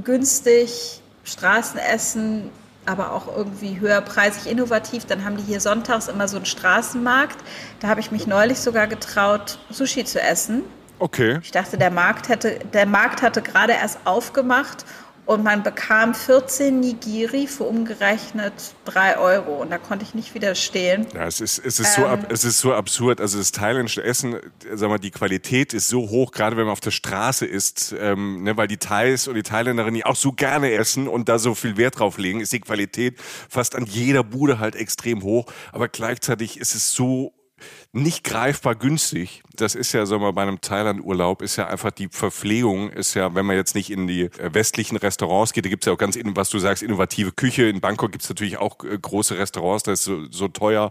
S4: günstig, Straßenessen, aber auch irgendwie höherpreisig, innovativ. Dann haben die hier sonntags immer so einen Straßenmarkt. Da habe ich mich neulich sogar getraut, Sushi zu essen.
S2: Okay.
S4: Ich dachte, der Markt hätte, der Markt hatte gerade erst aufgemacht und man bekam 14 Nigiri für umgerechnet 3 Euro. Und da konnte ich nicht widerstehen.
S2: Ja, es ist, es ist, ähm, so, ab, es ist so absurd. Also das thailändische Essen, sag mal, die Qualität ist so hoch, gerade wenn man auf der Straße ist, ähm, ne, weil die Thais und die Thailänderinnen die auch so gerne essen und da so viel Wert drauf legen, ist die Qualität fast an jeder Bude halt extrem hoch. Aber gleichzeitig ist es so nicht greifbar günstig. Das ist ja, sagen wir mal, bei einem Thailand-Urlaub ist ja einfach die Verpflegung, ist ja, wenn man jetzt nicht in die äh, westlichen Restaurants geht, da gibt's ja auch ganz, was du sagst, innovative Küche. In Bangkok gibt's natürlich auch äh, große Restaurants, das ist so, so teuer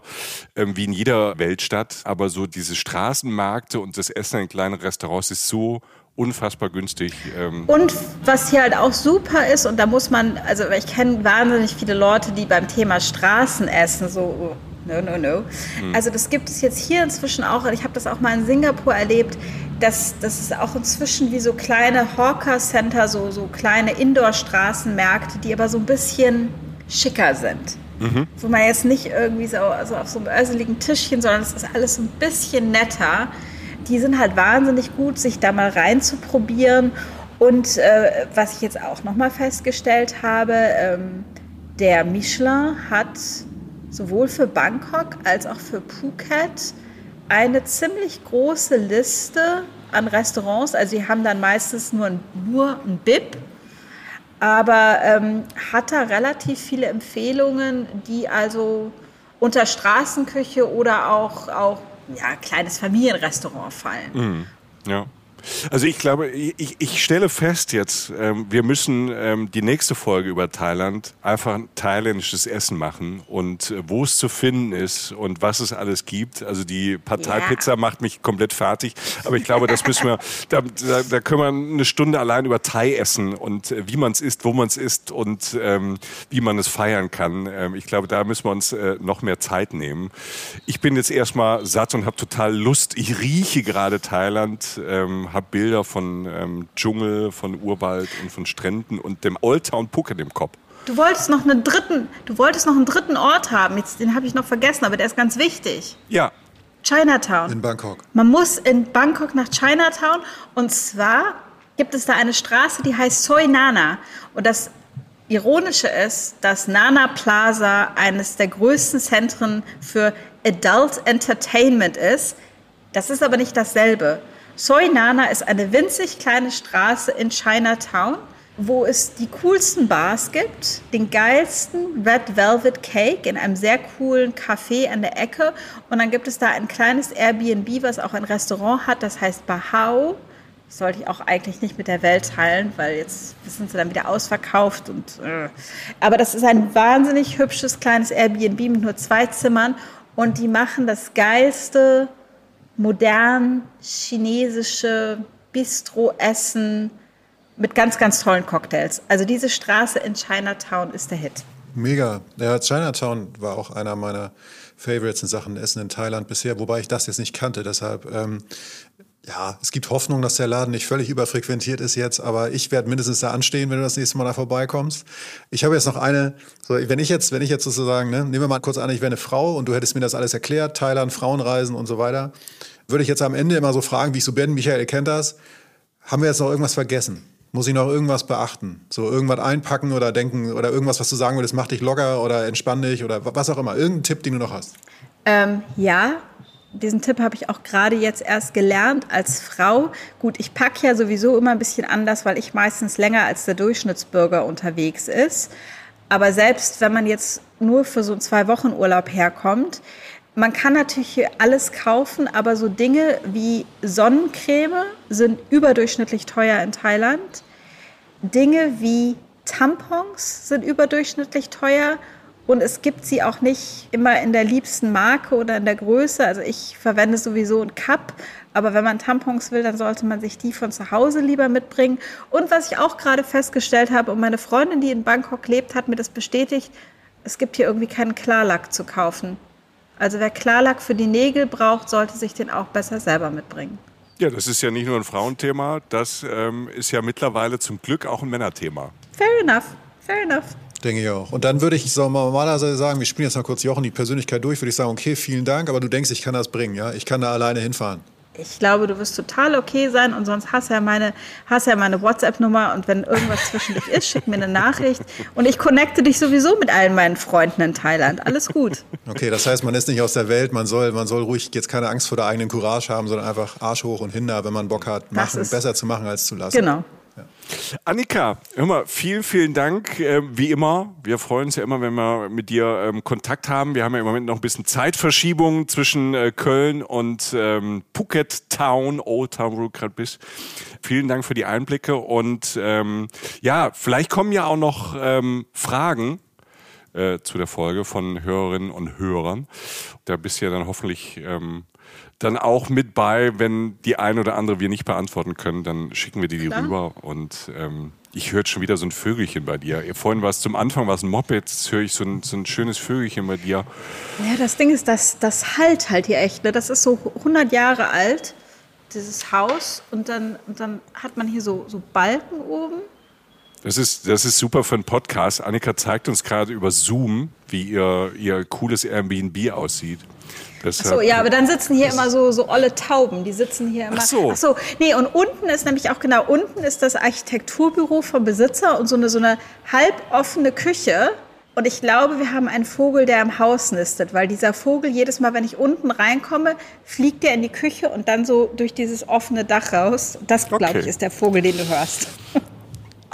S2: ähm, wie in jeder Weltstadt. Aber so diese Straßenmärkte und das Essen in kleinen Restaurants ist so unfassbar günstig.
S4: Ähm. Und was hier halt auch super ist, und da muss man, also ich kenne wahnsinnig viele Leute, die beim Thema Straßenessen so no, no, no. Mhm. Also das gibt es jetzt hier inzwischen auch, ich habe das auch mal in Singapur erlebt, dass das ist auch inzwischen wie so kleine Hawker-Center, so, so kleine Indoor-Straßenmärkte, die aber so ein bisschen schicker sind. Mhm. Wo man jetzt nicht irgendwie so also auf so einem öseligen Tischchen, sondern es ist alles ein bisschen netter. Die sind halt wahnsinnig gut, sich da mal reinzuprobieren. Und äh, was ich jetzt auch nochmal festgestellt habe, ähm, der Michelin hat sowohl für Bangkok als auch für Phuket eine ziemlich große Liste an Restaurants. Also sie haben dann meistens nur ein, nur ein BIP, aber ähm, hat da relativ viele Empfehlungen, die also unter Straßenküche oder auch, auch ja, kleines Familienrestaurant fallen.
S2: Mhm. Ja. Also ich glaube, ich, ich stelle fest jetzt, ähm, wir müssen ähm, die nächste Folge über Thailand einfach ein thailändisches Essen machen und äh, wo es zu finden ist und was es alles gibt. Also die Parteipizza ja. macht mich komplett fertig, aber ich glaube, das müssen wir, (laughs) da, da, da können wir eine Stunde allein über Thai essen und äh, wie man es isst, wo man es isst und ähm, wie man es feiern kann. Ähm, ich glaube, da müssen wir uns äh, noch mehr Zeit nehmen. Ich bin jetzt erstmal satt und habe total Lust. Ich rieche gerade Thailand. Ähm, habe Bilder von ähm, Dschungel, von Urwald und von Stränden und dem Old Town Phuket im Kopf.
S4: Du wolltest noch einen dritten, du wolltest noch einen dritten Ort haben. Jetzt, den habe ich noch vergessen, aber der ist ganz wichtig.
S2: Ja.
S4: Chinatown.
S3: In Bangkok.
S4: Man muss in Bangkok nach Chinatown und zwar gibt es da eine Straße, die heißt Soi Nana und das Ironische ist, dass Nana Plaza eines der größten Zentren für Adult Entertainment ist. Das ist aber nicht dasselbe. Soi Nana ist eine winzig kleine Straße in Chinatown, wo es die coolsten Bars gibt, den geilsten Red Velvet Cake in einem sehr coolen Café an der Ecke. Und dann gibt es da ein kleines Airbnb, was auch ein Restaurant hat, das heißt Bahau. Das sollte ich auch eigentlich nicht mit der Welt teilen, weil jetzt sind sie dann wieder ausverkauft. Und, äh. Aber das ist ein wahnsinnig hübsches kleines Airbnb mit nur zwei Zimmern und die machen das geilste modern chinesische Bistro-Essen mit ganz, ganz tollen Cocktails. Also diese Straße in Chinatown ist der Hit.
S3: Mega. Ja, Chinatown war auch einer meiner Favorites in Sachen Essen in Thailand bisher, wobei ich das jetzt nicht kannte. Deshalb, ähm, ja, es gibt Hoffnung, dass der Laden nicht völlig überfrequentiert ist jetzt, aber ich werde mindestens da anstehen, wenn du das nächste Mal da vorbeikommst. Ich habe jetzt noch eine, so, wenn ich jetzt, wenn ich jetzt sozusagen, ne, nehmen wir mal kurz an, ich wäre eine Frau und du hättest mir das alles erklärt, Thailand, Frauenreisen und so weiter würde ich jetzt am Ende immer so fragen, wie ich so bin, Michael, kennt das? Haben wir jetzt noch irgendwas vergessen? Muss ich noch irgendwas beachten? So irgendwas einpacken oder denken oder irgendwas, was du sagen würdest, mach dich locker oder entspann dich oder was auch immer. Irgendein Tipp, den du noch hast?
S4: Ähm, ja, diesen Tipp habe ich auch gerade jetzt erst gelernt als Frau. Gut, ich packe ja sowieso immer ein bisschen anders, weil ich meistens länger als der Durchschnittsbürger unterwegs ist. Aber selbst wenn man jetzt nur für so einen zwei Wochen Urlaub herkommt, man kann natürlich alles kaufen, aber so Dinge wie Sonnencreme sind überdurchschnittlich teuer in Thailand. Dinge wie Tampons sind überdurchschnittlich teuer und es gibt sie auch nicht immer in der liebsten Marke oder in der Größe. Also ich verwende sowieso ein Cup, aber wenn man Tampons will, dann sollte man sich die von zu Hause lieber mitbringen. Und was ich auch gerade festgestellt habe, und meine Freundin, die in Bangkok lebt, hat mir das bestätigt, es gibt hier irgendwie keinen Klarlack zu kaufen. Also wer Klarlack für die Nägel braucht, sollte sich den auch besser selber mitbringen.
S2: Ja, das ist ja nicht nur ein Frauenthema, das ähm, ist ja mittlerweile zum Glück auch ein Männerthema.
S4: Fair enough, fair enough.
S3: Denke ich auch. Und dann würde ich so normalerweise sagen, wir spielen jetzt mal kurz Jochen die Persönlichkeit durch, würde ich sagen, okay, vielen Dank, aber du denkst, ich kann das bringen, ja? Ich kann da alleine hinfahren
S4: ich glaube, du wirst total okay sein und sonst hast ja meine, hast ja meine WhatsApp-Nummer und wenn irgendwas zwischen dich ist, schick mir eine Nachricht und ich connecte dich sowieso mit allen meinen Freunden in Thailand. Alles gut.
S3: Okay, das heißt, man ist nicht aus der Welt, man soll, man soll ruhig jetzt keine Angst vor der eigenen Courage haben, sondern einfach Arsch hoch und hinter, wenn man Bock hat, machen, besser zu machen als zu lassen.
S4: Genau.
S3: Ja.
S2: Annika, hör mal, vielen, vielen Dank. Äh, wie immer, wir freuen uns ja immer, wenn wir mit dir ähm, Kontakt haben. Wir haben ja im Moment noch ein bisschen Zeitverschiebung zwischen äh, Köln und ähm, Phuket Town, Old Town, wo du gerade bist. Vielen Dank für die Einblicke und ähm, ja, vielleicht kommen ja auch noch ähm, Fragen äh, zu der Folge von Hörerinnen und Hörern. Da bist du ja dann hoffentlich ähm, dann auch mit bei, wenn die ein oder andere wir nicht beantworten können, dann schicken wir die, die rüber und ähm, ich höre schon wieder so ein Vögelchen bei dir. Vorhin war es zum Anfang war es ein Moped, jetzt höre ich so ein, so ein schönes Vögelchen bei dir.
S4: Ja, das Ding ist, das, das halt halt hier echt. Ne? Das ist so 100 Jahre alt, dieses Haus. Und dann, und dann hat man hier so, so Balken oben.
S2: Das ist, das ist super für einen Podcast. Annika zeigt uns gerade über Zoom, wie ihr, ihr cooles Airbnb aussieht.
S4: Deshalb, Ach so, ja, aber dann sitzen hier immer so, so olle Tauben, die sitzen hier immer.
S2: Ach so.
S4: Ach so, nee, und unten ist nämlich auch genau, unten ist das Architekturbüro vom Besitzer und so eine, so eine halboffene Küche. Und ich glaube, wir haben einen Vogel, der im Haus nistet, weil dieser Vogel jedes Mal, wenn ich unten reinkomme, fliegt er in die Küche und dann so durch dieses offene Dach raus. Das, glaube okay. ich, ist der Vogel, den du hörst. (laughs)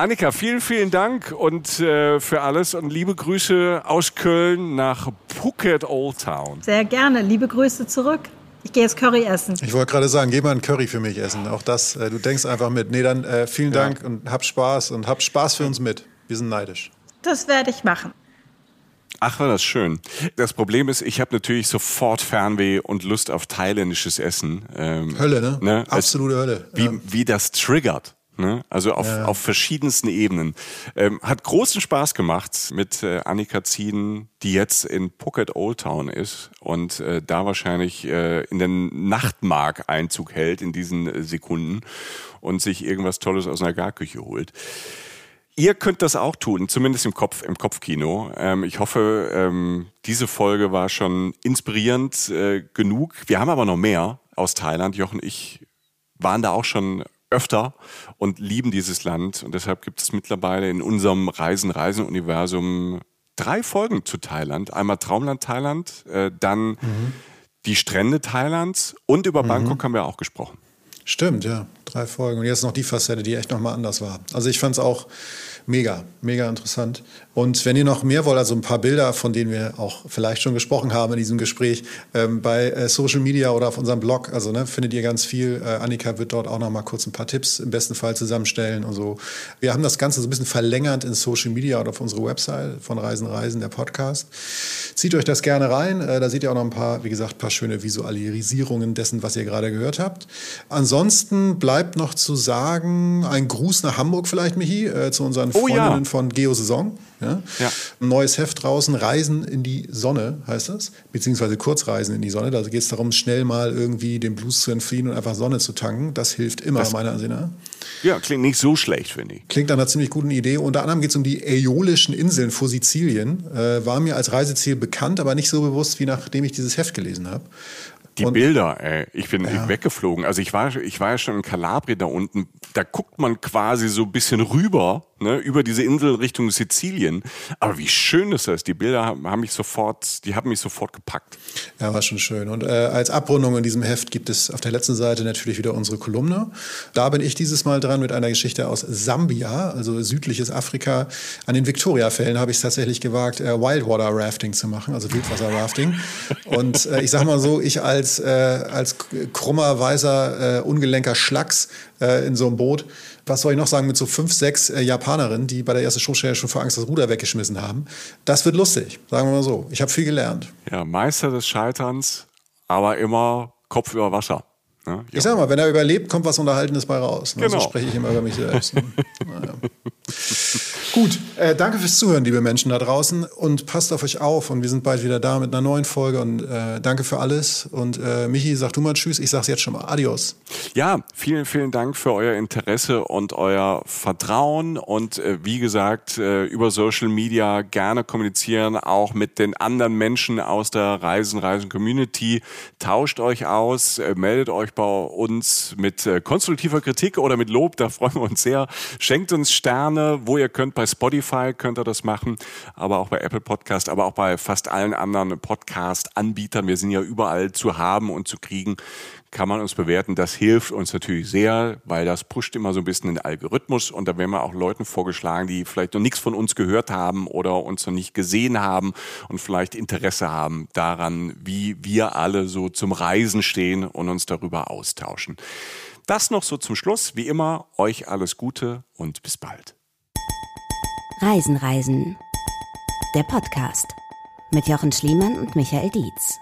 S2: Annika, vielen, vielen Dank und äh, für alles und liebe Grüße aus Köln nach Phuket Old Town.
S4: Sehr gerne, liebe Grüße zurück. Ich gehe jetzt Curry essen.
S3: Ich wollte gerade sagen, geh mal ein Curry für mich essen. Auch das, äh, du denkst einfach mit. Nee, dann äh, vielen ja. Dank und hab Spaß und hab Spaß für uns mit. Wir sind neidisch.
S4: Das werde ich machen.
S2: Ach, war das schön. Das Problem ist, ich habe natürlich sofort Fernweh und Lust auf thailändisches Essen.
S3: Ähm, Hölle, ne? ne?
S2: Absolute Hölle. Wie, ja. wie das triggert. Ne? Also auf, ja. auf verschiedensten Ebenen. Ähm, hat großen Spaß gemacht mit äh, Annika Zieden, die jetzt in Phuket Old Town ist und äh, da wahrscheinlich äh, in den Nachtmark Einzug hält in diesen äh, Sekunden und sich irgendwas Tolles aus einer Garküche holt. Ihr könnt das auch tun, zumindest im Kopf, im Kopfkino. Ähm, ich hoffe, ähm, diese Folge war schon inspirierend äh, genug. Wir haben aber noch mehr aus Thailand. Jochen ich waren da auch schon öfter und lieben dieses Land. Und deshalb gibt es mittlerweile in unserem Reisen-Reisen-Universum drei Folgen zu Thailand. Einmal Traumland Thailand, äh, dann mhm. die Strände Thailands und über mhm. Bangkok haben wir auch gesprochen.
S3: Stimmt, ja. Drei Folgen. Und jetzt noch die Facette, die echt nochmal anders war. Also ich fand es auch mega, mega interessant. Und wenn ihr noch mehr wollt, also ein paar Bilder, von denen wir auch vielleicht schon gesprochen haben in diesem Gespräch, ähm, bei äh, Social Media oder auf unserem Blog, also ne, findet ihr ganz viel. Äh, Annika wird dort auch noch mal kurz ein paar Tipps im besten Fall zusammenstellen und so. Wir haben das Ganze so ein bisschen verlängert in Social Media oder auf unsere Website von Reisen Reisen, der Podcast. Zieht euch das gerne rein. Äh, da seht ihr auch noch ein paar, wie gesagt, ein paar schöne Visualisierungen dessen, was ihr gerade gehört habt. Ansonsten bleibt noch zu sagen, ein Gruß nach Hamburg vielleicht, Michi, äh, zu unseren oh, Freundinnen ja. von Geosaison. Ja? ja? Ein neues Heft draußen, Reisen in die Sonne heißt das, beziehungsweise Kurzreisen in die Sonne. Da geht es darum, schnell mal irgendwie dem Blues zu entfliehen und einfach Sonne zu tanken. Das hilft immer, das, meiner Ansicht nach.
S2: Ja, klingt nicht so schlecht, finde ich.
S3: Klingt nach einer ziemlich guten Idee. Unter anderem geht es um die Äolischen Inseln vor Sizilien. Äh, war mir als Reiseziel bekannt, aber nicht so bewusst, wie nachdem ich dieses Heft gelesen habe.
S2: Die und, Bilder, ey, ich bin ja. weggeflogen. Also ich war, ich war ja schon in Kalabrien da unten. Da guckt man quasi so ein bisschen rüber, ne, über diese Insel Richtung Sizilien. Aber wie schön ist das? Die Bilder haben, mich sofort, die haben mich sofort gepackt.
S3: Ja, war schon schön. Und äh, als Abrundung in diesem Heft gibt es auf der letzten Seite natürlich wieder unsere Kolumne. Da bin ich dieses Mal dran mit einer Geschichte aus Sambia, also südliches Afrika. An den Victoria-Fällen habe ich es tatsächlich gewagt, äh, Wildwater Rafting zu machen, also Wildwasser-Rafting. (laughs) Und äh, ich sag mal so, ich als als, äh, als krummer, weißer, äh, ungelenker Schlacks äh, in so einem Boot. Was soll ich noch sagen mit so fünf, sechs äh, Japanerinnen, die bei der ersten Showstelle schon vor Angst das Ruder weggeschmissen haben? Das wird lustig, sagen wir mal so. Ich habe viel gelernt.
S2: Ja, Meister des Scheiterns, aber immer Kopf über Wasser.
S3: Ne? Ich sag mal, wenn er überlebt, kommt was Unterhaltenes bei raus. Ne? Genau. So spreche ich immer über mich selbst. Ne? (laughs) naja. Gut, äh, danke fürs Zuhören, liebe Menschen da draußen. Und passt auf euch auf. Und wir sind bald wieder da mit einer neuen Folge. Und äh, danke für alles. Und äh, Michi, sag du mal Tschüss. Ich sag's jetzt schon mal. Adios.
S2: Ja, vielen, vielen Dank für euer Interesse und euer Vertrauen. Und äh, wie gesagt, äh, über Social Media gerne kommunizieren, auch mit den anderen Menschen aus der Reisen, Reisen Community. Tauscht euch aus, äh, meldet euch bei uns mit konstruktiver Kritik oder mit Lob. Da freuen wir uns sehr. Schenkt uns Sterne, wo ihr könnt bei Spotify könnt ihr das machen, aber auch bei Apple Podcast, aber auch bei fast allen anderen Podcast-Anbietern. Wir sind ja überall zu haben und zu kriegen. Kann man uns bewerten. Das hilft uns natürlich sehr, weil das pusht immer so ein bisschen den Algorithmus und da werden wir auch Leuten vorgeschlagen, die vielleicht noch nichts von uns gehört haben oder uns noch nicht gesehen haben und vielleicht Interesse haben daran, wie wir alle so zum Reisen stehen und uns darüber austauschen. Das noch so zum Schluss. Wie immer, euch alles Gute und bis bald.
S1: Reisen, Reisen. Der Podcast mit Jochen Schliemann und Michael Dietz.